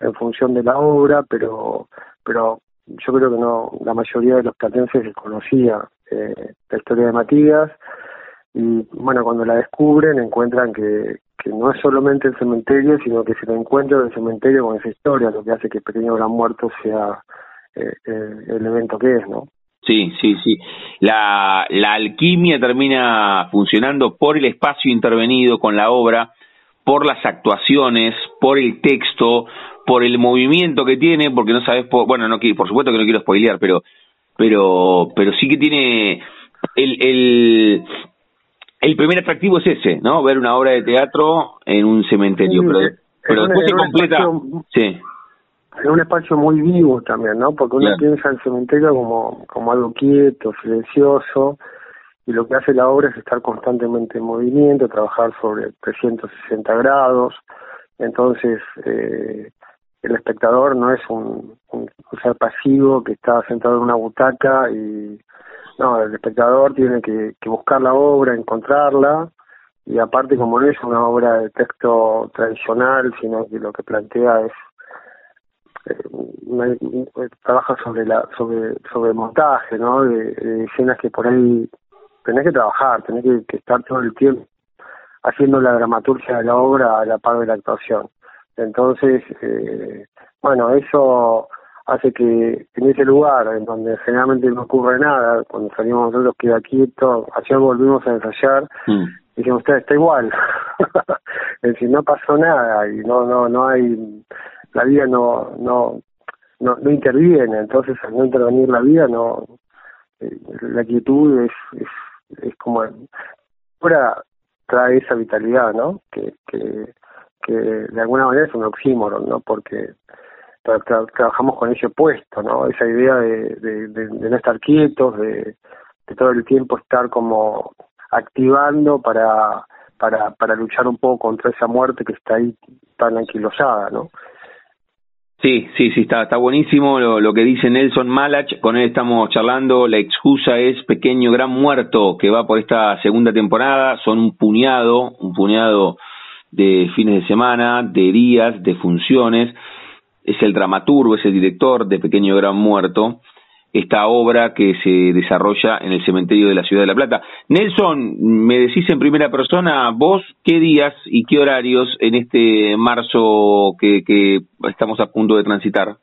E: en función de la obra, pero pero yo creo que no la mayoría de los platenses desconocía eh, la historia de Matías y bueno cuando la descubren encuentran que, no es solamente el cementerio sino que se lo encuentra el cementerio con esa historia lo que hace que Pequeño Gran Muerto sea eh, eh, el evento que es no
B: Sí, sí, sí. La, la alquimia termina funcionando por el espacio intervenido con la obra, por las actuaciones, por el texto, por el movimiento que tiene, porque no sabes, bueno, no por supuesto que no quiero spoilear, pero pero pero sí que tiene el, el el primer atractivo es ese, ¿no? Ver una obra de teatro en un cementerio, pero, pero después se completa, sí.
E: En un espacio muy vivo también, ¿no? Porque uno piensa el cementerio como, como algo quieto, silencioso, y lo que hace la obra es estar constantemente en movimiento, trabajar sobre 360 grados, entonces eh, el espectador no es un, ser pasivo que está sentado en una butaca y no, el espectador tiene que, buscar la obra, encontrarla y aparte como no es una obra de texto tradicional, sino que lo que plantea es eh, trabaja sobre la sobre sobre montaje, ¿no? De, escenas que por ahí tenés que trabajar, tenés que estar todo el tiempo haciendo la dramaturgia de la obra a la par de la actuación. Entonces, eh, bueno, eso hace que en ese lugar, en donde generalmente no ocurre nada, cuando salimos nosotros queda quieto, ayer volvimos a ensayar, mm. y dijimos, usted está igual, es decir, no pasó nada y no, no, no hay, la vida no, no, no, no interviene, entonces al no intervenir la vida, no, eh, la quietud es, es, es como, ahora trae esa vitalidad, ¿no? Que, que, que de alguna manera es un oxímoron, ¿no? Porque trabajamos con ese opuesto, ¿no? Esa idea de, no estar quietos, de, de todo el tiempo estar como activando para, para, para luchar un poco contra esa muerte que está ahí tan anquilosada, ¿no?
B: Sí, sí, sí, está, está buenísimo lo, lo, que dice Nelson Malach, con él estamos charlando, la excusa es Pequeño Gran Muerto, que va por esta segunda temporada, son un puñado, un puñado de fines de semana, de días, de funciones, es el dramaturgo, es el director de Pequeño Gran Muerto, esta obra que se desarrolla en el cementerio de la ciudad de La Plata. Nelson, me decís en primera persona, vos, ¿qué días y qué horarios en este marzo que, que estamos a punto de transitar?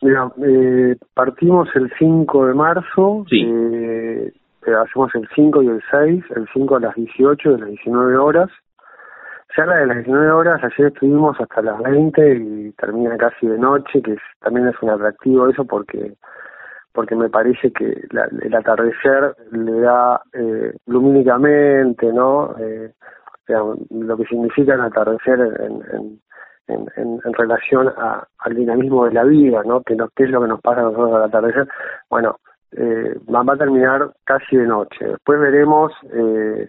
E: Mira, eh, partimos el 5 de marzo, sí. eh, hacemos el 5 y el 6, el 5 a las 18 de las 19 horas, ya la de las 19 horas, ayer estuvimos hasta las 20 y termina casi de noche, que también es un atractivo eso porque porque me parece que el atardecer le da eh, lumínicamente, ¿no? Eh, lo que significa el atardecer en, en, en, en relación a, al dinamismo de la vida, ¿no? Que, no, ¿Qué es lo que nos pasa a nosotros al atardecer? Bueno, eh, va a terminar casi de noche. Después veremos eh,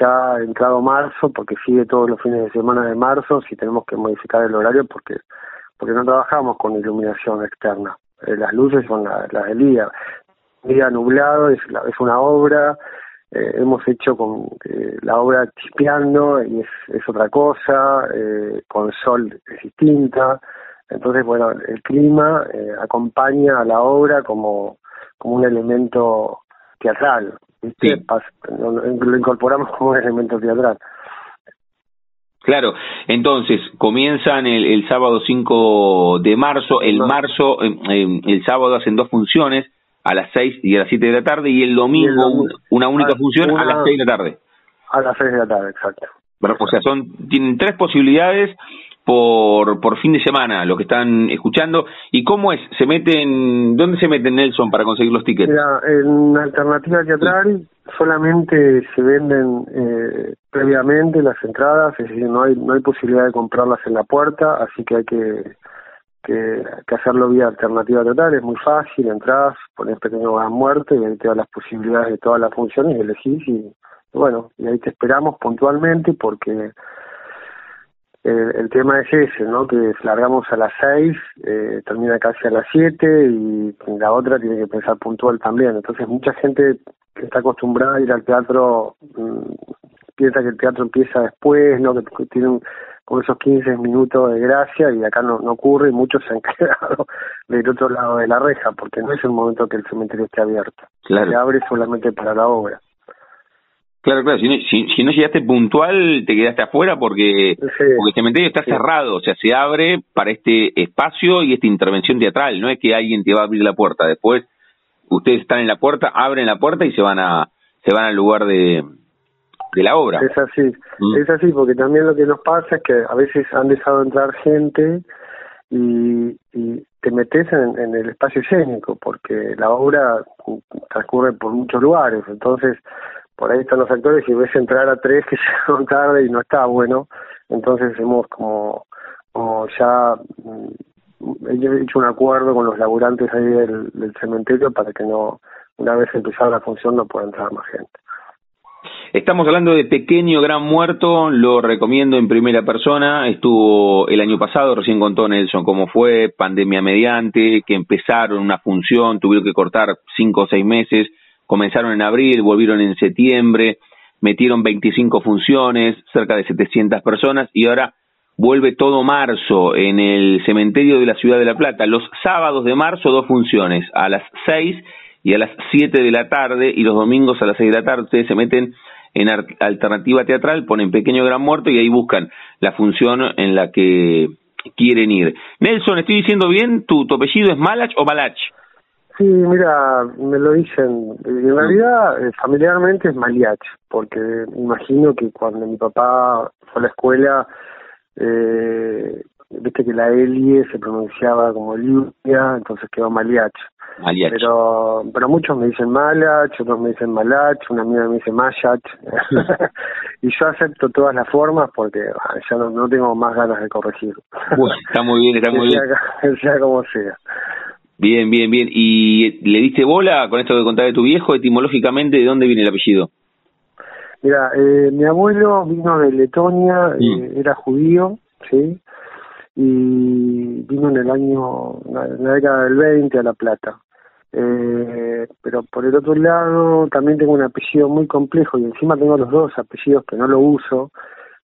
E: ya entrado marzo, porque sigue todos los fines de semana de marzo, si tenemos que modificar el horario, porque porque no trabajamos con iluminación externa. Eh, las luces son las del día. Día nublado es, es una obra, eh, hemos hecho con eh, la obra chispeando y es otra cosa, con sol es distinta. Entonces, bueno, el clima acompaña a la obra como, como un elemento teatral. Lo incorporamos como un elemento teatral.
B: Claro, entonces comienzan el, el sábado 5 de marzo, el marzo, eh, el sábado hacen dos funciones a las 6 y a las 7 de la tarde y el domingo, una única función a las 6 de la tarde.
E: A las 6 de la tarde, exacto.
B: Bueno, o sea, son tienen tres posibilidades por, por fin de semana, lo que están escuchando. ¿Y cómo es? ¿Se meten, dónde se meten Nelson para conseguir los tickets?
E: Mira, en Alternativa Teatral solamente se venden eh, previamente las entradas, es decir, no hay, no hay posibilidad de comprarlas en la puerta, así que hay que, que, hacerlo vía Alternativa Teatral, es muy fácil, entras, pones pequeño gran muerte y ahí te da las posibilidades de todas las funciones y elegís y bueno, y ahí te esperamos puntualmente porque el, tema es ese, ¿no? Que largamos a las seis, eh, termina casi a las siete y la otra tiene que pensar puntual también. Entonces mucha gente que está acostumbrada a ir al teatro mm, piensa que el teatro empieza después, ¿no? Que tiene con esos 15 minutos de gracia y acá no, no ocurre y muchos se han quedado del otro lado de la reja porque no es el momento que el cementerio esté abierto. Claro. Se abre solamente para la obra.
B: Claro, claro, si no, si, no llegaste puntual te quedaste afuera porque, porque el cementerio está cerrado, o sea, se abre para este espacio y esta intervención teatral, no es que alguien te va a abrir la puerta, después ustedes están en la puerta, abren la puerta y se van a se van al lugar de, de la obra.
E: Es así, mm. es así, porque también lo que nos pasa es que a veces han dejado entrar gente y, y te metes en, en el espacio escénico, porque la obra transcurre por muchos lugares, entonces por ahí están los actores y ves entrar a tres que llegaron tarde y no está bueno, entonces hemos como, como ya mm, he hecho un acuerdo con los laburantes ahí del, cementerio para que no, una vez empezada la función no pueda entrar más gente.
B: Estamos hablando de Pequeño Gran Muerto, lo recomiendo en primera persona, estuvo el año pasado, recién contó Nelson cómo fue, pandemia mediante, que empezaron una función, tuvieron que cortar cinco o seis meses, comenzaron en abril, volvieron en septiembre, metieron 25 funciones, cerca de 700 personas y ahora vuelve todo marzo en el cementerio de la ciudad de La Plata. Los sábados de marzo dos funciones, a las 6 y a las 7 de la tarde y los domingos a las 6 de la tarde ustedes se meten en alternativa teatral, ponen Pequeño Gran Muerto y ahí buscan la función en la que quieren ir. Nelson, ¿estoy diciendo bien? ¿Tu, tu apellido es Malach o Malach?
E: Sí, mira, me lo dicen. En realidad, eh, familiarmente es Maliach, porque imagino que cuando mi papá fue a la escuela, eh, viste que la Elie se pronunciaba como Lidia, entonces quedó Maliach.
B: Maliach.
E: Pero, pero muchos me dicen Malach, otros me dicen Malach, una amiga me dice Mayach. y yo acepto todas las formas porque ah, ya no, tengo más ganas de corregir.
B: Bueno, está muy bien, está muy bien.
E: Sea, sea como sea.
B: Bien, bien, bien. ¿Y le diste bola con esto que contaba de tu viejo? Etimológicamente, ¿de dónde viene el apellido?
E: Mira, eh, mi abuelo vino de Letonia, eh, era judío, ¿sí? Y vino en el año, en la década del 20 a La Plata. Eh, pero por el otro lado, también tengo un apellido muy complejo y encima tengo los dos apellidos que no lo uso,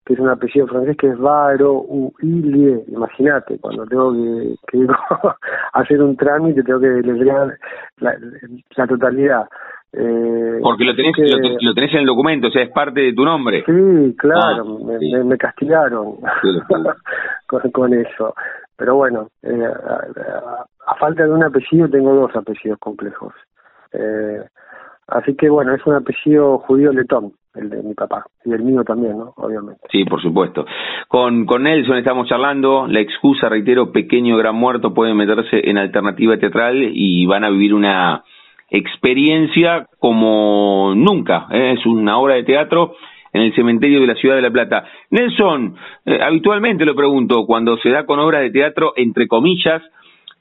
E: que es un apellido francés que es Varo Ilie, imagínate, cuando tengo que, que hacer un trámite tengo que deletrear la, la totalidad.
B: Eh, Porque lo tenés, lo, tenés en el documento, o sea, es parte de tu nombre.
E: Sí, claro, ah, me, me, castigaron con, eso. Pero bueno, eh, a, falta de un apellido tengo dos apellidos complejos. Eh, así que bueno, es un apellido judío letón el de mi papá y el mío también, ¿no? Obviamente.
B: Sí, por supuesto. Con, con Nelson estamos charlando, la excusa, reitero, pequeño gran muerto, pueden meterse en alternativa teatral y van a vivir una experiencia como nunca, ¿eh? es una obra de teatro en el cementerio de la ciudad de La Plata. Nelson, eh, habitualmente lo pregunto, cuando se da con obras de teatro, entre comillas,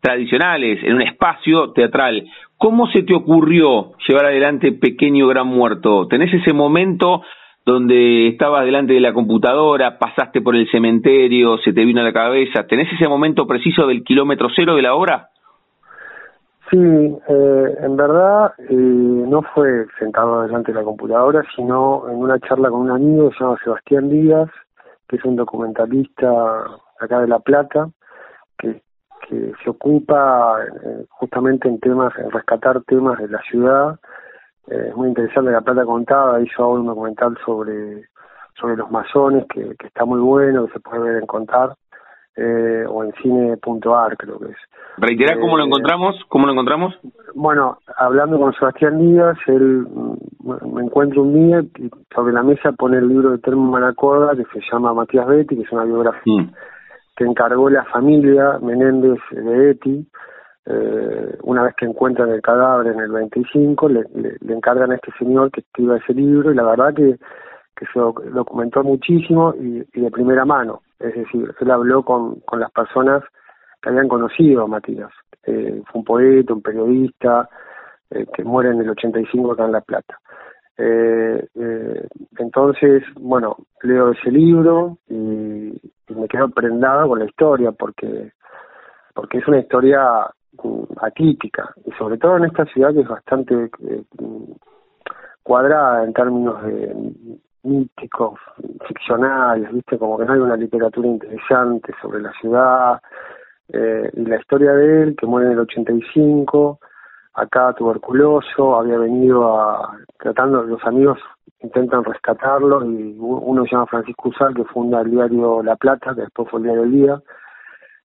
B: tradicionales, en un espacio teatral, ¿Cómo se te ocurrió llevar adelante Pequeño Gran Muerto? ¿Tenés ese momento donde estabas delante de la computadora, pasaste por el cementerio, se te vino a la cabeza? ¿Tenés ese momento preciso del kilómetro cero de la obra?
E: Sí, eh, en verdad eh, no fue sentado delante de la computadora, sino en una charla con un amigo que se llama Sebastián Díaz, que es un documentalista acá de La Plata, que que se ocupa eh, justamente en temas, en rescatar temas de la ciudad. Eh, es muy interesante, La Plata Contada hizo ahora un documental sobre, sobre los masones, que, que está muy bueno, que se puede ver en Contar, eh, o en cine.ar creo que es.
B: Reitera cómo lo encontramos, cómo lo encontramos.
E: Bueno, hablando con Sebastián Díaz, él mm, me encuentra un día y sobre la mesa pone el libro de Termo Manacorda que se llama Matías Betty, que es una biografía. Mm que encargó la familia Menéndez de Eti, eh, una vez que encuentran el cadáver en el 25, le, encargan a este señor que escriba ese libro y la verdad que, que se documentó muchísimo y, de primera mano. Es decir, él habló con, con las personas que habían conocido a Matías. Eh, fue un poeta, un periodista, eh, que muere en el 85 acá en La Plata. Eh, eh, entonces, bueno, leo ese libro y, me quedo prendado con la historia porque porque es una historia mm, atípica. Y sobre todo en esta ciudad que es bastante eh, cuadrada en términos de míticos, ficcionales, viste, como que no hay una literatura interesante sobre la ciudad eh, y la historia de él que muere en el 85 acá tuberculoso, había venido a tratando, los amigos intentan rescatarlo y uno se llama Francisco Usal que funda el diario La Plata, que después fue el diario El Día,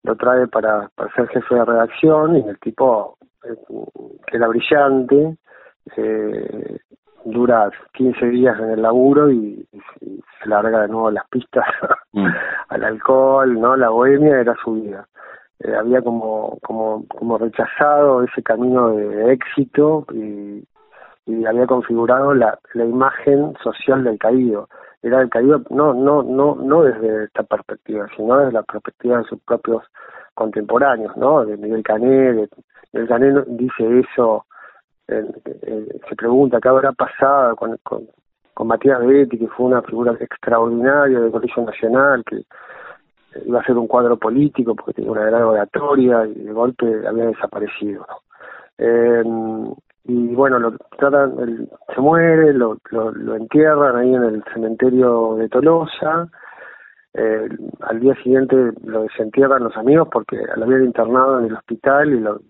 E: lo trae para, para ser jefe de redacción y el tipo eh, que era brillante, eh, dura 15 días en el laburo y, se larga de nuevo las pistas mm. al alcohol, ¿no? La bohemia era su vida. Eh, había como, como, como rechazado ese camino de éxito y, y había configurado la, la imagen social del caído. Era el caído no, no, no, no desde esta perspectiva, sino desde la perspectiva de sus propios contemporáneos, ¿no? De Miguel Cané, Miguel Cané dice eso, se pregunta qué habrá pasado con, con, con Matías Betti, que fue una figura extraordinaria del Colegio Nacional, que iba a ser un cuadro político porque tenía una gran oratoria y de golpe había desaparecido. Eh, y bueno, lo tratan, se muere, lo, lo, entierran ahí en el cementerio de Tolosa. Eh, al día siguiente lo desentierran los amigos porque lo habían internado en el hospital y lo,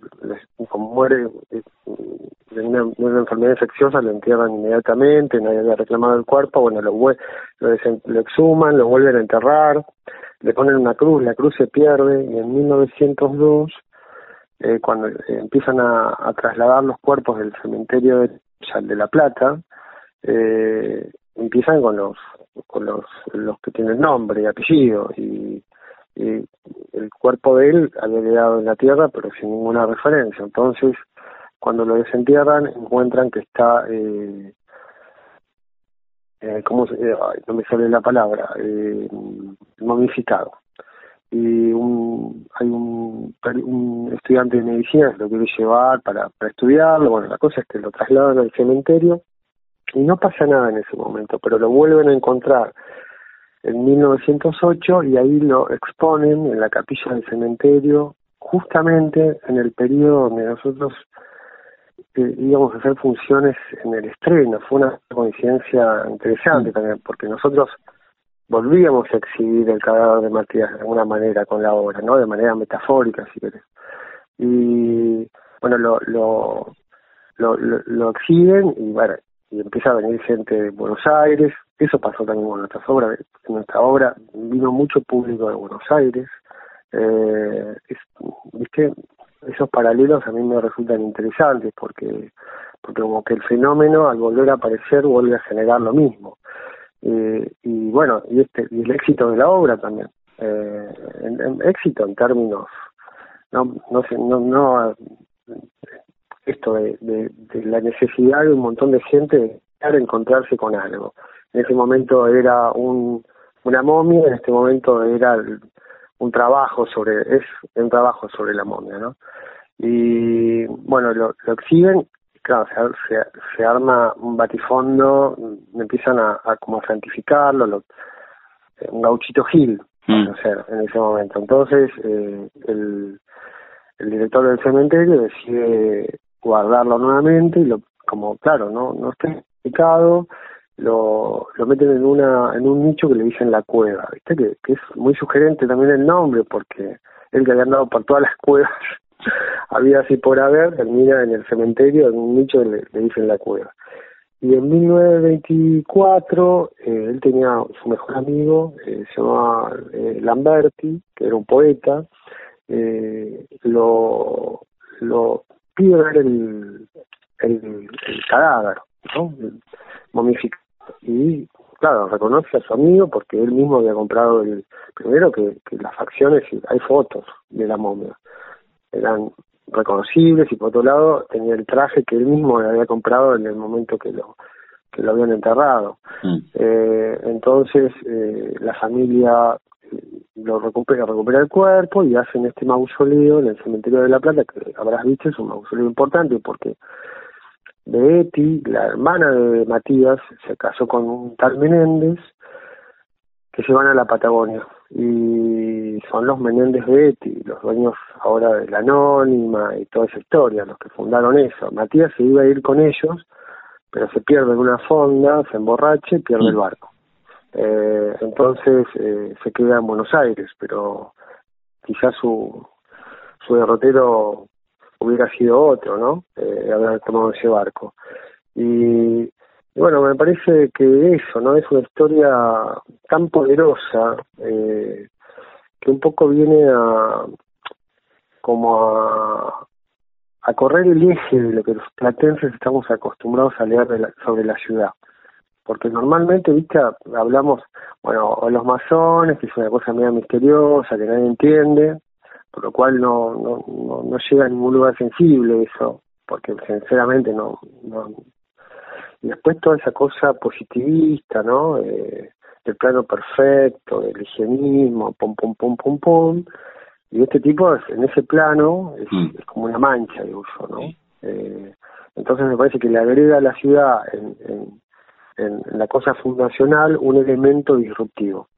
E: como muere eh, de una, enfermedad infecciosa lo entierran inmediatamente, nadie había reclamado el cuerpo, bueno, lo, lo, lo exhuman, lo vuelven a enterrar, le ponen una cruz, la cruz se pierde y en 1902 eh, cuando eh, empiezan a, trasladar los cuerpos del cementerio de, de La Plata, eh, empiezan con los con los, los que tienen nombre y apellido y, el cuerpo de él había quedado en la tierra pero sin ninguna referencia. Entonces cuando lo desentierran encuentran que está eh, eh, ¿cómo se, no me sale la palabra eh, momificado. Y un, hay un, un estudiante de medicina que lo quiere llevar para, para estudiarlo, bueno, la cosa es que lo trasladan al cementerio y no pasa nada en ese momento, pero lo vuelven a encontrar en 1908 y ahí lo exponen en la capilla del cementerio, justamente en el periodo donde nosotros eh, íbamos a hacer funciones en el estreno. Fue una coincidencia interesante también, porque nosotros volvíamos a exhibir el cadáver de Matías de alguna manera con la obra, ¿no? De manera metafórica, si querés. Y bueno, lo, lo, lo, lo, exhiben y bueno, y empieza a venir gente de Buenos Aires. Eso pasó también con nuestras obras. En nuestra obra vino mucho público de Buenos Aires. Eh, ¿Viste? Esos paralelos a mí me resultan interesantes porque, porque como que el fenómeno al volver a aparecer vuelve a generar lo mismo. Eh, y bueno, y, este, y el éxito de la obra también. Eh, en, éxito en términos, no, no, sé, no, no esto de, de, la necesidad de un montón de gente de encontrarse con algo. En ese momento era un, una momia, en este momento era un trabajo sobre, es un trabajo sobre la momia, ¿no? Y bueno, lo, lo exhiben claro, se, se, arma un batifondo, empiezan a, como a santificarlo, lo, un gauchito Gil, mm. en ese momento. Entonces, eh, el, el director del cementerio decide guardarlo nuevamente y lo, como claro, no, no está explicado, lo, lo meten en una en un nicho que le dicen la cueva, ¿viste? Que, que es muy sugerente también el nombre porque él que había andado por todas las cuevas había así por haber, termina en el cementerio, en un nicho le, le dicen la cueva. Y en 1924 eh, él tenía su mejor amigo, eh, se llamaba eh, Lamberti, que era un poeta, eh, lo, lo pide ver el, el, cadáver, ¿no? momificado. Y claro, reconoce a su amigo porque él mismo había comprado el, primero que, que las facciones, hay fotos de la momia eran reconocibles y por otro lado tenía el traje que él mismo le había comprado en el momento que lo que lo habían enterrado mm. eh, entonces eh, la familia lo recupera recupera el cuerpo y hacen este mausoleo en el cementerio de la Plata que habrás visto es un mausoleo importante porque Betty la hermana de Matías se casó con un tal Menéndez que se van a la Patagonia y son los Menéndez Betty, los dueños ahora de la Anónima y toda esa historia, los que fundaron eso. Matías se iba a ir con ellos, pero se pierde en una fonda, se emborracha y pierde el barco. Eh, entonces eh, se queda en Buenos Aires, pero quizás su, su derrotero hubiera sido otro, ¿no? Eh, haber tomado ese barco. Y bueno, me parece que eso, ¿no? Es una historia tan poderosa eh, que un poco viene a como a, a correr el eje de lo que los platenses estamos acostumbrados a leer sobre la ciudad. Porque normalmente, viste, hablamos, bueno, o los masones, que es una cosa medio misteriosa, que nadie entiende, por lo cual no, no, no, no llega a ningún lugar sensible eso, porque sinceramente no, no, y después toda esa cosa positivista, ¿no? Eh, el plano perfecto, el higienismo, pum, pum, pum, pum, pum. Y este tipo, en ese plano, es, mm. como una mancha de uso, ¿no? Eh, entonces me parece que le agrega a la ciudad en, en, la cosa fundacional un elemento disruptivo.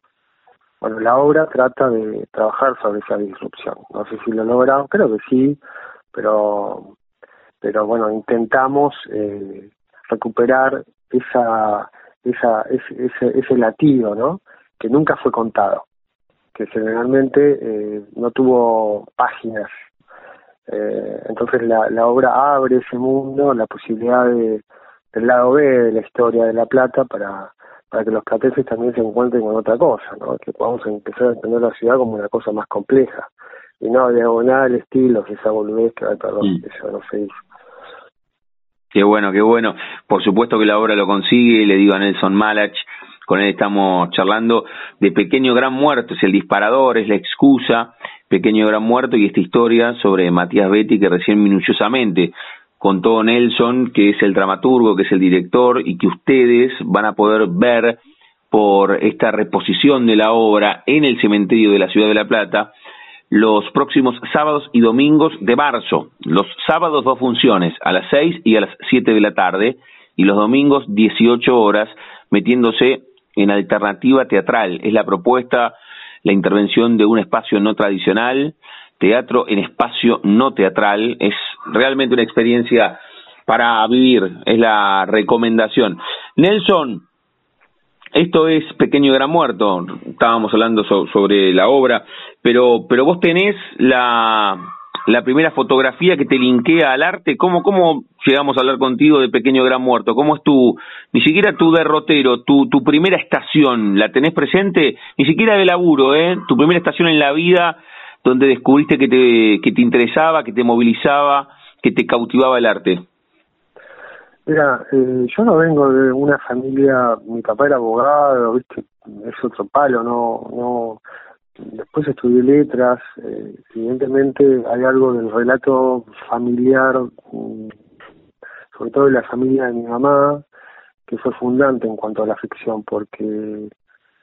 E: Bueno, la obra trata de trabajar sobre esa disrupción. No sé si lo logrado, creo que sí, pero, pero bueno, intentamos eh, recuperar esa, esa, ese, ese, ese latido, ¿no? Que nunca fue contado, que generalmente eh, no tuvo páginas. Eh, entonces la, la obra abre ese mundo, la posibilidad de, del lado B de la historia de La Plata para, para que los platenses también se encuentren con otra cosa, ¿no? que podamos empezar a entender la ciudad como una cosa más compleja y no diagonal, estilos, esa boludez que, perdón, mm. eso no se hizo.
B: Qué bueno, qué bueno. Por supuesto que la obra lo consigue, le digo a Nelson Malach, con él estamos charlando de Pequeño Gran Muerto, es el disparador, es la excusa, Pequeño Gran Muerto y esta historia sobre Matías Betty que recién minuciosamente contó Nelson, que es el dramaturgo, que es el director y que ustedes van a poder ver por esta reposición de la obra en el cementerio de la Ciudad de La Plata los próximos sábados y domingos de marzo. Los sábados dos funciones, a las seis y a las siete de la tarde, y los domingos 18 horas, metiéndose en alternativa teatral. Es la propuesta, la intervención de un espacio no tradicional, teatro en espacio no teatral. Es realmente una experiencia para vivir, es la recomendación. Nelson, esto es Pequeño Gran Muerto, estábamos hablando sobre la obra, pero, pero vos tenés la, la primera fotografía que te linkea al arte. ¿Cómo, ¿Cómo llegamos a hablar contigo de Pequeño Gran Muerto? ¿Cómo es tu, ni siquiera tu derrotero, tu, tu primera estación, la tenés presente? Ni siquiera de laburo, ¿eh? Tu primera estación en la vida donde descubriste que te, que te interesaba, que te movilizaba, que te cautivaba el arte.
E: Mira, eh, yo no vengo de una familia, mi papá era abogado, viste, es otro palo, no, no, después estudié letras, eh, evidentemente hay algo del relato familiar, mm, sobre todo de la familia de mi mamá, que fue fundante en cuanto a la ficción, porque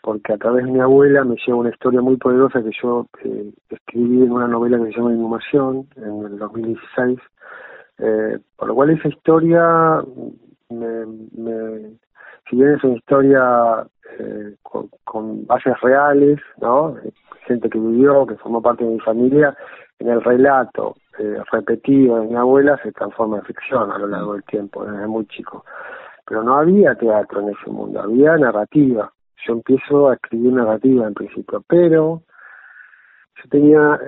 E: porque a través de mi abuela me lleva una historia muy poderosa que yo eh, escribí en una novela que se llama Inhumación en el 2016, eh, por lo cual esa historia, me, me, si bien es una historia eh, con, bases reales, ¿no? gente que vivió, que formó parte de mi familia, en el relato eh, repetido de mi abuela se transforma en ficción a lo largo del tiempo, desde muy chico. Pero no había teatro en ese mundo, había narrativa. Yo empiezo a escribir narrativa en principio, pero yo tenía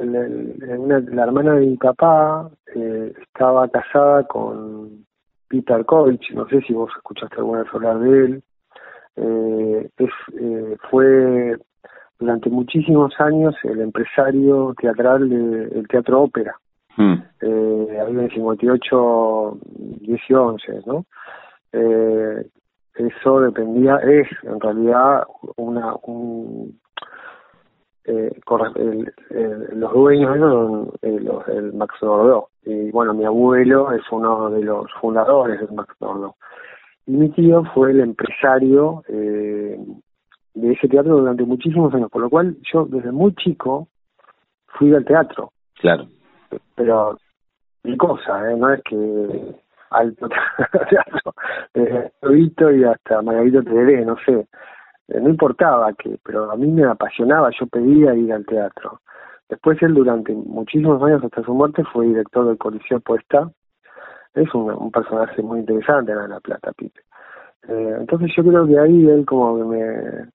E: una, la hermana de mi papá eh, estaba casada con Peter Kovic, no sé si vos escuchaste alguna vez hablar de él. Eh, es, eh, fue durante muchísimos años el empresario teatral del Teatro Ópera. Hmm. Eh, había en 58, 10 y 11, ¿no? Eh, eso dependía, es en realidad una, un, eh, los dueños eran los, el Max Dordo y bueno mi abuelo es uno de los fundadores del Max Dordo y mi tío fue el empresario eh, de ese teatro durante muchísimos años por lo cual yo desde muy chico fui al teatro.
B: Claro.
E: Pero mi cosa eh, no es que teatro desde y hasta Margarito Tereré no sé eh, no importaba que, pero a mí me apasionaba, yo pedía ir al teatro. Después él durante muchísimos años hasta su muerte fue director del Coliseo Puesta. Es un, personaje muy interesante en La Plata, Pipe. Eh, entonces yo creo que ahí él como que me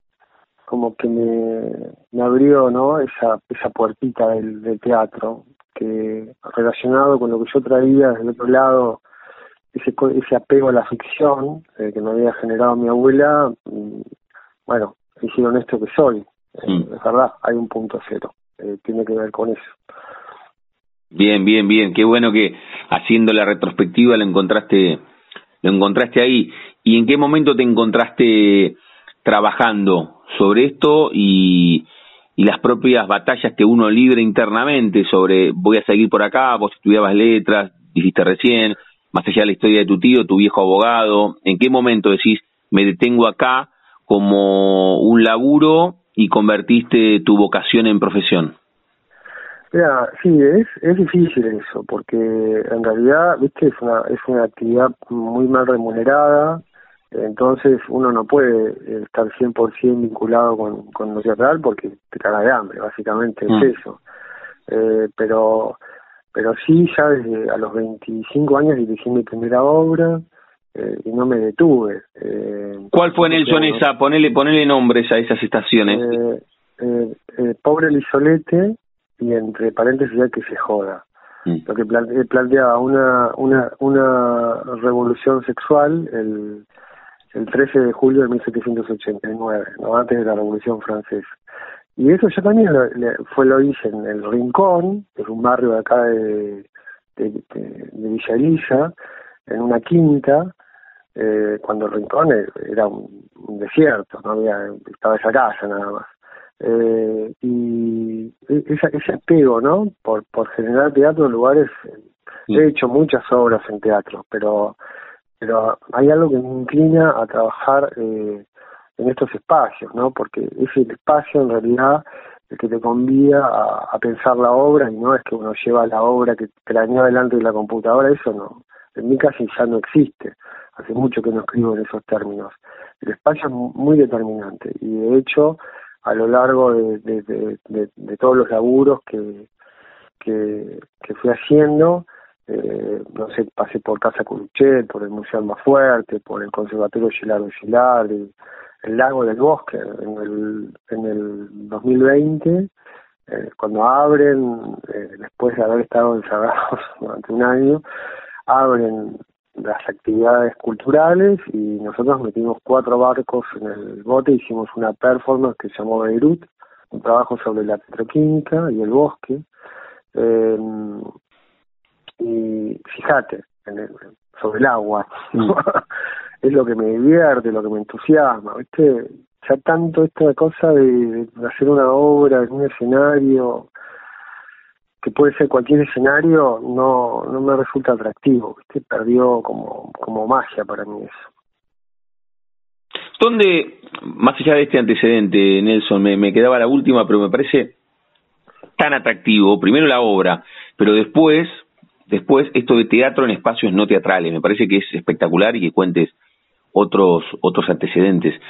E: como que me, me abrió no esa esa puertita del, del teatro que relacionado con lo que yo traía del otro lado ese ese apego a la ficción eh, que me había generado mi abuela mm, bueno, he sido honesto que soy. Eh, mm. Es verdad, hay un punto cero. Eh, tiene que ver con eso.
B: Bien, bien, bien. Qué bueno que haciendo la retrospectiva lo encontraste, lo encontraste ahí. ¿Y en qué momento te encontraste trabajando sobre esto y, y las propias batallas que uno libre internamente sobre voy a seguir por acá, vos estudiabas letras, dijiste recién, más allá de la historia de tu tío, tu viejo abogado, ¿en qué momento decís me detengo acá como un laburo y convertiste tu vocación en profesión?
E: Mira, sí, es, es difícil eso, porque en realidad, viste, es una, es una actividad muy mal remunerada Entonces uno no puede eh, estar 100% vinculado con, con lo teatral porque te caga de hambre, básicamente es mm. eso. Eh, pero pero sí, ya desde a los 25 años dirigí mi primera obra eh, y no me detuve.
B: Eh, ¿Cuál fue Nelson esa? Ponele, ponele nombres a esas estaciones.
E: Eh, Pobre Lisolete y entre paréntesis ya que se joda. Mm. Lo que planteaba una, una, una revolución sexual el, el 13 de julio de 1789, ¿no? antes de la Revolución Francesa. Y eso yo también lo, fue lo hice en El Rincón, que es un barrio de acá de, de, de, en una quinta, eh, cuando el Rincón era un, desierto, no había, estaba esa casa nada más. Eh, y e, esa, ese apego, ¿no? Por, por generar teatro en lugares, he hecho muchas obras en teatro, pero pero hay algo que me inclina a trabajar eh, en estos espacios, ¿no? Porque es el espacio en realidad el que te convida a, pensar la obra y no es que uno lleva la obra que craneó delante de la computadora, eso no. En mi caso ya no existe. Hace mucho que no escribo en esos términos. El espacio es muy determinante y de hecho a lo largo de, todos los laburos que, que, fui haciendo, eh, no sé, pasé por Casa Curuchet, por el Museo Más Fuerte, por el Conservatorio Gilardo Gilar, y el Lago del Bosque en el, en el 2020, eh, cuando abren, eh, después de haber estado encerrados durante un año, abren las actividades culturales y nosotros metimos cuatro barcos en el bote, hicimos una performance que se llamó Beirut, un trabajo sobre la petroquímica y el bosque. Eh, y fíjate, sobre el agua. Mm. es lo que me divierte, lo que me entusiasma, ¿viste? Ya tanto esta cosa de, hacer una obra en un escenario, que puede ser cualquier escenario, no, no me resulta atractivo, ¿viste? Perdió como, como magia para mí eso.
B: ¿Dónde, más allá de este antecedente, Nelson, me, me quedaba la última, pero me parece tan atractivo, primero la obra, pero después, después esto de teatro en espacios no teatrales, me parece que es espectacular y que cuentes otros, otros antecedentes.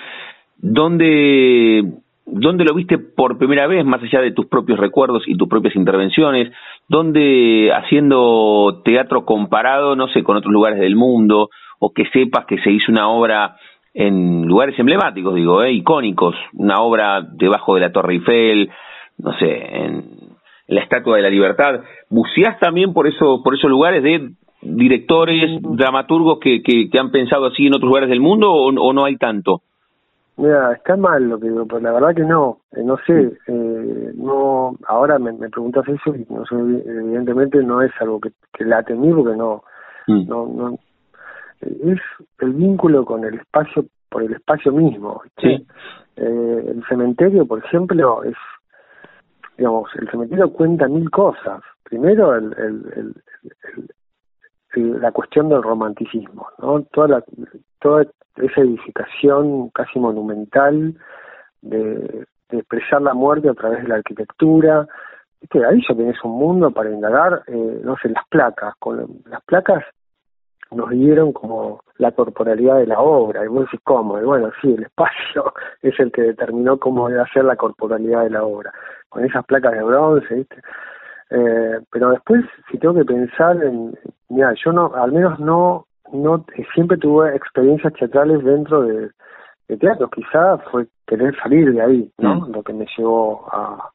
B: ¿Dónde, ¿Dónde lo viste por primera vez, más allá de tus propios recuerdos y tus propias intervenciones? ¿Dónde haciendo teatro comparado, no sé, con otros lugares del mundo, o que sepas que se hizo una obra en lugares emblemáticos, digo, ¿eh? icónicos, una obra debajo de la Torre Eiffel, no sé, en la Estatua de la Libertad. ¿Buceás también por, eso, por esos lugares de directores, dramaturgos que, que, han pensado así en otros lugares del mundo o, no hay tanto?
E: Mira, está mal lo que digo, pero la verdad que no, eh, no sé, eh, no, ahora me, me, preguntas eso y no sé, evidentemente no es algo que, que la temí porque no, mm. no, no, es el vínculo con el espacio, por el espacio mismo.
B: Sí.
E: Eh, el cementerio, por ejemplo, es, digamos, el cementerio cuenta mil cosas. Primero, el, el, la cuestión del romanticismo, ¿no? Toda, la, toda esa edificación casi monumental de, expresar la muerte a través de la arquitectura. ¿Viste? Ahí ya tenés un mundo para indagar, eh, no sé, las placas. Con las placas nos dieron como la corporalidad de la obra. Y vos decís, ¿cómo? Y bueno, sí, el espacio es el que determinó cómo debe ser la corporalidad de la obra. Con esas placas de bronce, ¿viste? Eh, pero después, si tengo que pensar en, mira, yo no, al menos no, no, siempre tuve experiencias teatrales dentro de, teatro, quizá fue querer salir de ahí, ¿no? Mm. Lo que me llevó a,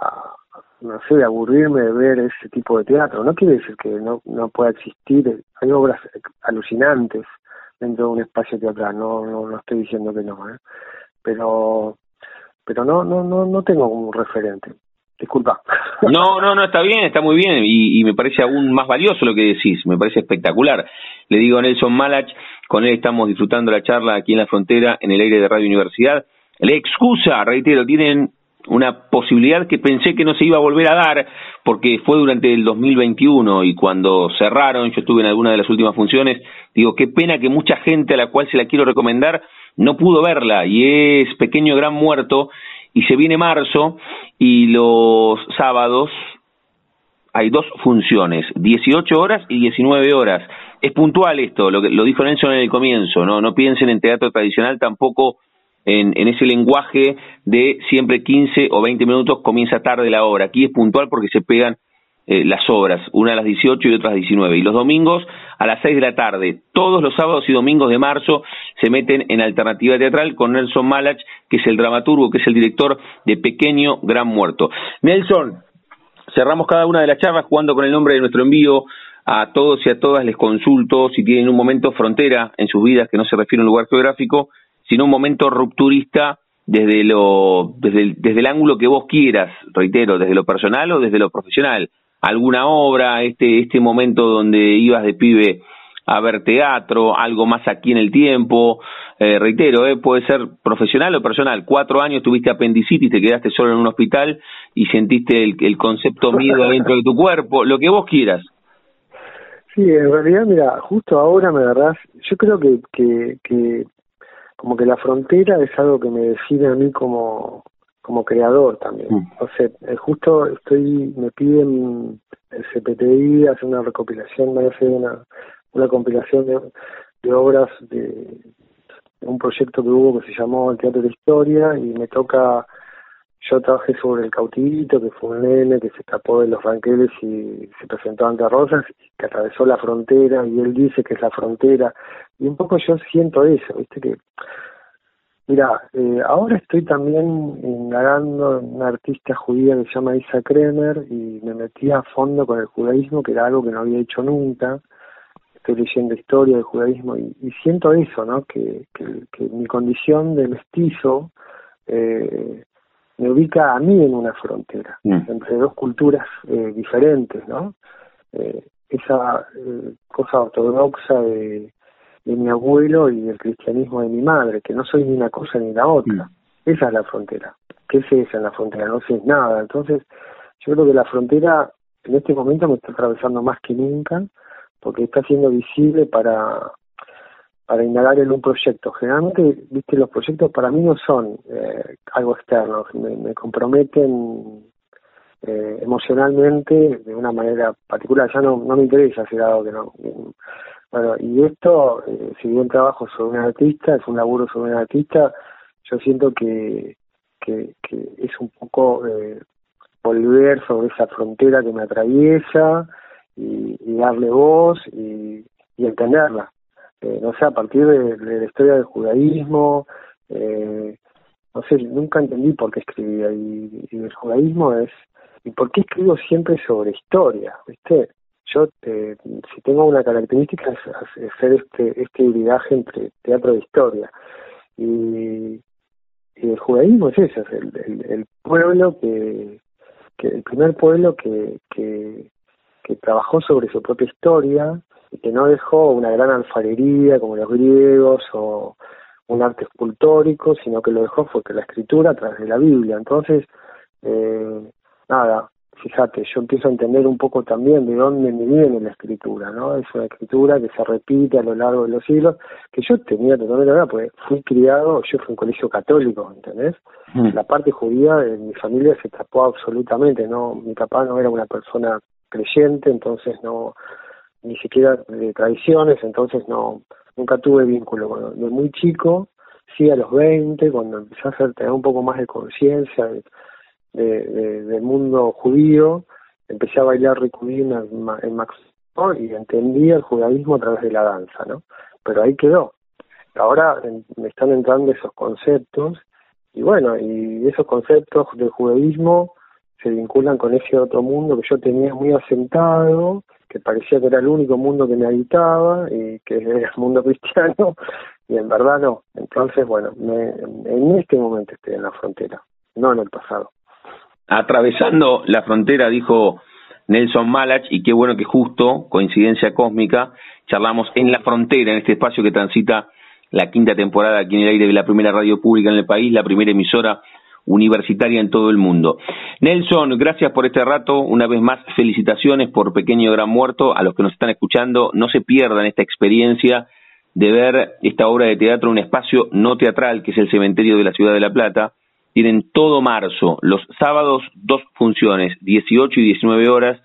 E: a, no sé, aburrirme de ver ese tipo de teatro. No quiere decir que no, no pueda existir, hay obras alucinantes dentro de un espacio teatral, no, no, no estoy diciendo que no, ¿eh? Pero, pero no, no, no, no tengo un referente. Disculpa.
B: No, no, no, está bien, está muy bien y, me parece aún más valioso lo que decís, me parece espectacular. Le digo a Nelson Malach, con él estamos disfrutando la charla aquí en la frontera, en el aire de Radio Universidad. Le excusa, reitero, tienen una posibilidad que pensé que no se iba a volver a dar porque fue durante el 2021 y cuando cerraron, yo estuve en alguna de las últimas funciones, digo, qué pena que mucha gente a la cual se la quiero recomendar no pudo verla y es Pequeño Gran Muerto y se viene marzo y los sábados hay dos funciones, 18 horas y 19 horas. Es puntual esto, lo, que, lo dijo en el comienzo, no, no piensen en teatro tradicional tampoco en, en, ese lenguaje de siempre 15 o 20 minutos comienza tarde la obra. Aquí es puntual porque se pegan eh, las obras, una a las 18 y otra a las 19. Y los domingos a las 6 de la tarde. Todos los sábados y domingos de marzo se meten en alternativa teatral con Nelson Malach, que es el dramaturgo, que es el director de Pequeño Gran Muerto. Nelson, cerramos cada una de las charlas jugando con el nombre de nuestro envío. A todos y a todas les consulto si tienen un momento frontera en sus vidas que no se refiere a un lugar geográfico, sino un momento rupturista desde lo desde desde el ángulo que vos quieras, reitero, desde lo personal o desde lo profesional alguna obra, este, este momento donde ibas de pibe a ver teatro, algo más aquí en el tiempo, eh, reitero, eh, puede ser profesional o personal, cuatro años tuviste apendicitis, te quedaste solo en un hospital y sentiste el, el concepto miedo dentro de tu cuerpo, lo que vos quieras.
E: Sí, en realidad, mira, justo ahora me agarrás, yo creo que, que, que como que la frontera es algo que me define a mí como, como creador también. Mm. O sea, eh, justo estoy, me piden el CPTI hacer una recopilación, me hacer una, una compilación de, de obras de, un proyecto que hubo que se llamó el Teatro de Historia y me toca, yo trabajé sobre el cautivito, que fue un nene que se escapó de los ranqueles y se presentó ante Rosas, que atravesó la frontera y él dice que es la frontera. Y un poco yo siento eso, viste que Mira, eh, ahora estoy también indagando en una artista judía que se llama Isa Kremer y me metí a fondo con el judaísmo, que era algo que no había hecho nunca. Estoy leyendo historia del judaísmo y, siento eso, ¿no? Que, mi condición de mestizo eh, me ubica a mí en una frontera, mm. entre dos culturas eh, diferentes, ¿no? esa cosa ortodoxa de de mi abuelo y el cristianismo de mi madre, que no soy ni una cosa ni la otra. Mm. Esa es la frontera. ¿Qué es esa en la frontera? No sé nada. Entonces, yo creo que la frontera en este momento me está atravesando más que nunca, porque está siendo visible para para indagar en un proyecto. Generalmente, viste, los proyectos para mí no son eh, algo externo, me, comprometen eh, emocionalmente de una manera particular. Ya no, no me interesa hacer algo que no, bueno, y esto, eh, si bien trabajo sobre un artista, es un laburo sobre un artista, yo siento que, que, que es un poco eh, volver sobre esa frontera que me atraviesa y, darle voz y, entenderla. Eh, no sé, a partir de, la historia del judaísmo, eh, no sé, nunca entendí por qué escribía y, y el judaísmo es, y por qué escribo siempre sobre historia, ¿viste? Yo eh, si tengo una característica es, hacer este este hibridaje entre teatro e historia y, el judaísmo es eso es el, el, pueblo que, que el primer pueblo que, que que trabajó sobre su propia historia y que no dejó una gran alfarería como los griegos o un arte escultórico, sino que lo dejó fue que la escritura a través de la Biblia. Entonces, eh, nada, fíjate, yo empiezo a entender un poco también de dónde me viene la escritura, ¿no? Es una escritura que se repite a lo largo de los siglos, que yo tenía totalmente la verdad, porque fui criado, yo fui en un colegio católico, ¿entendés? Mm. La parte judía de mi familia se tapó absolutamente, ¿no? Mi papá no era una persona creyente, entonces no, ni siquiera de tradiciones, entonces no, nunca tuve vínculo. Bueno, de muy chico, sí a los 20, cuando empecé a hacer, tener un poco más de conciencia, de, del mundo judío, empecé a bailar ricudín en, Max y entendí el judaísmo a través de la danza, ¿no? Pero ahí quedó. Ahora me están entrando esos conceptos y bueno, y esos conceptos del judaísmo se vinculan con ese otro mundo que yo tenía muy asentado, que parecía que era el único mundo que me habitaba y que era el mundo cristiano, y en verdad no. Entonces, bueno, me, en este momento estoy en la frontera, no en el pasado
B: atravesando la frontera, dijo Nelson Malach, y qué bueno que justo, coincidencia cósmica, charlamos en la frontera, en este espacio que transita la quinta temporada aquí en el aire de la primera radio pública en el país, la primera emisora universitaria en todo el mundo. Nelson, gracias por este rato. Una vez más, felicitaciones por Pequeño Gran Muerto. A los que nos están escuchando, no se pierdan esta experiencia de ver esta obra de teatro en un espacio no teatral, que es el cementerio de la ciudad de La Plata, tienen todo marzo, los sábados dos funciones, 18 y 19 horas,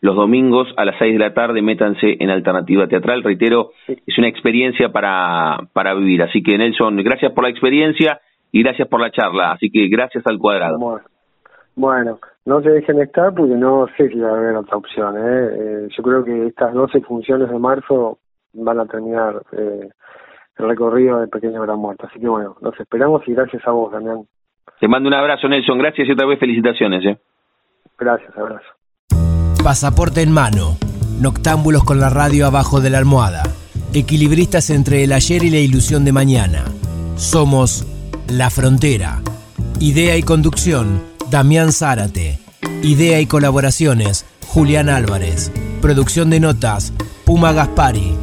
B: los domingos a las 6 de la tarde, métanse en Alternativa Teatral. Reitero, es una experiencia para, para vivir. Así que Nelson, gracias por la experiencia y gracias por la charla. Así que gracias al cuadrado.
E: Bueno, no se dejen estar porque no sé si va a haber otra opción. ¿eh? eh yo creo que estas 12 funciones de marzo van a terminar eh, el recorrido de Pequeño Gran Muerto. Así que bueno, los esperamos y gracias a vos, Damián.
B: Te mando un abrazo, Nelson. Gracias y otra vez felicitaciones. ¿eh?
E: Gracias, abrazo.
D: Pasaporte en mano. Noctámbulos con la radio abajo de la almohada. Equilibristas entre el ayer y la ilusión de mañana. Somos La Frontera. Idea y conducción, Damián Zárate. Idea y colaboraciones, Julián Álvarez. Producción de notas, Puma Gaspari.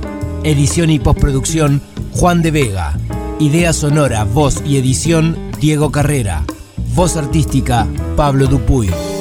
D: Edición y postproducción, Juan de Vega. Idea sonora, voz y edición, Diego Carrera. Voz artística, Pablo Dupuy.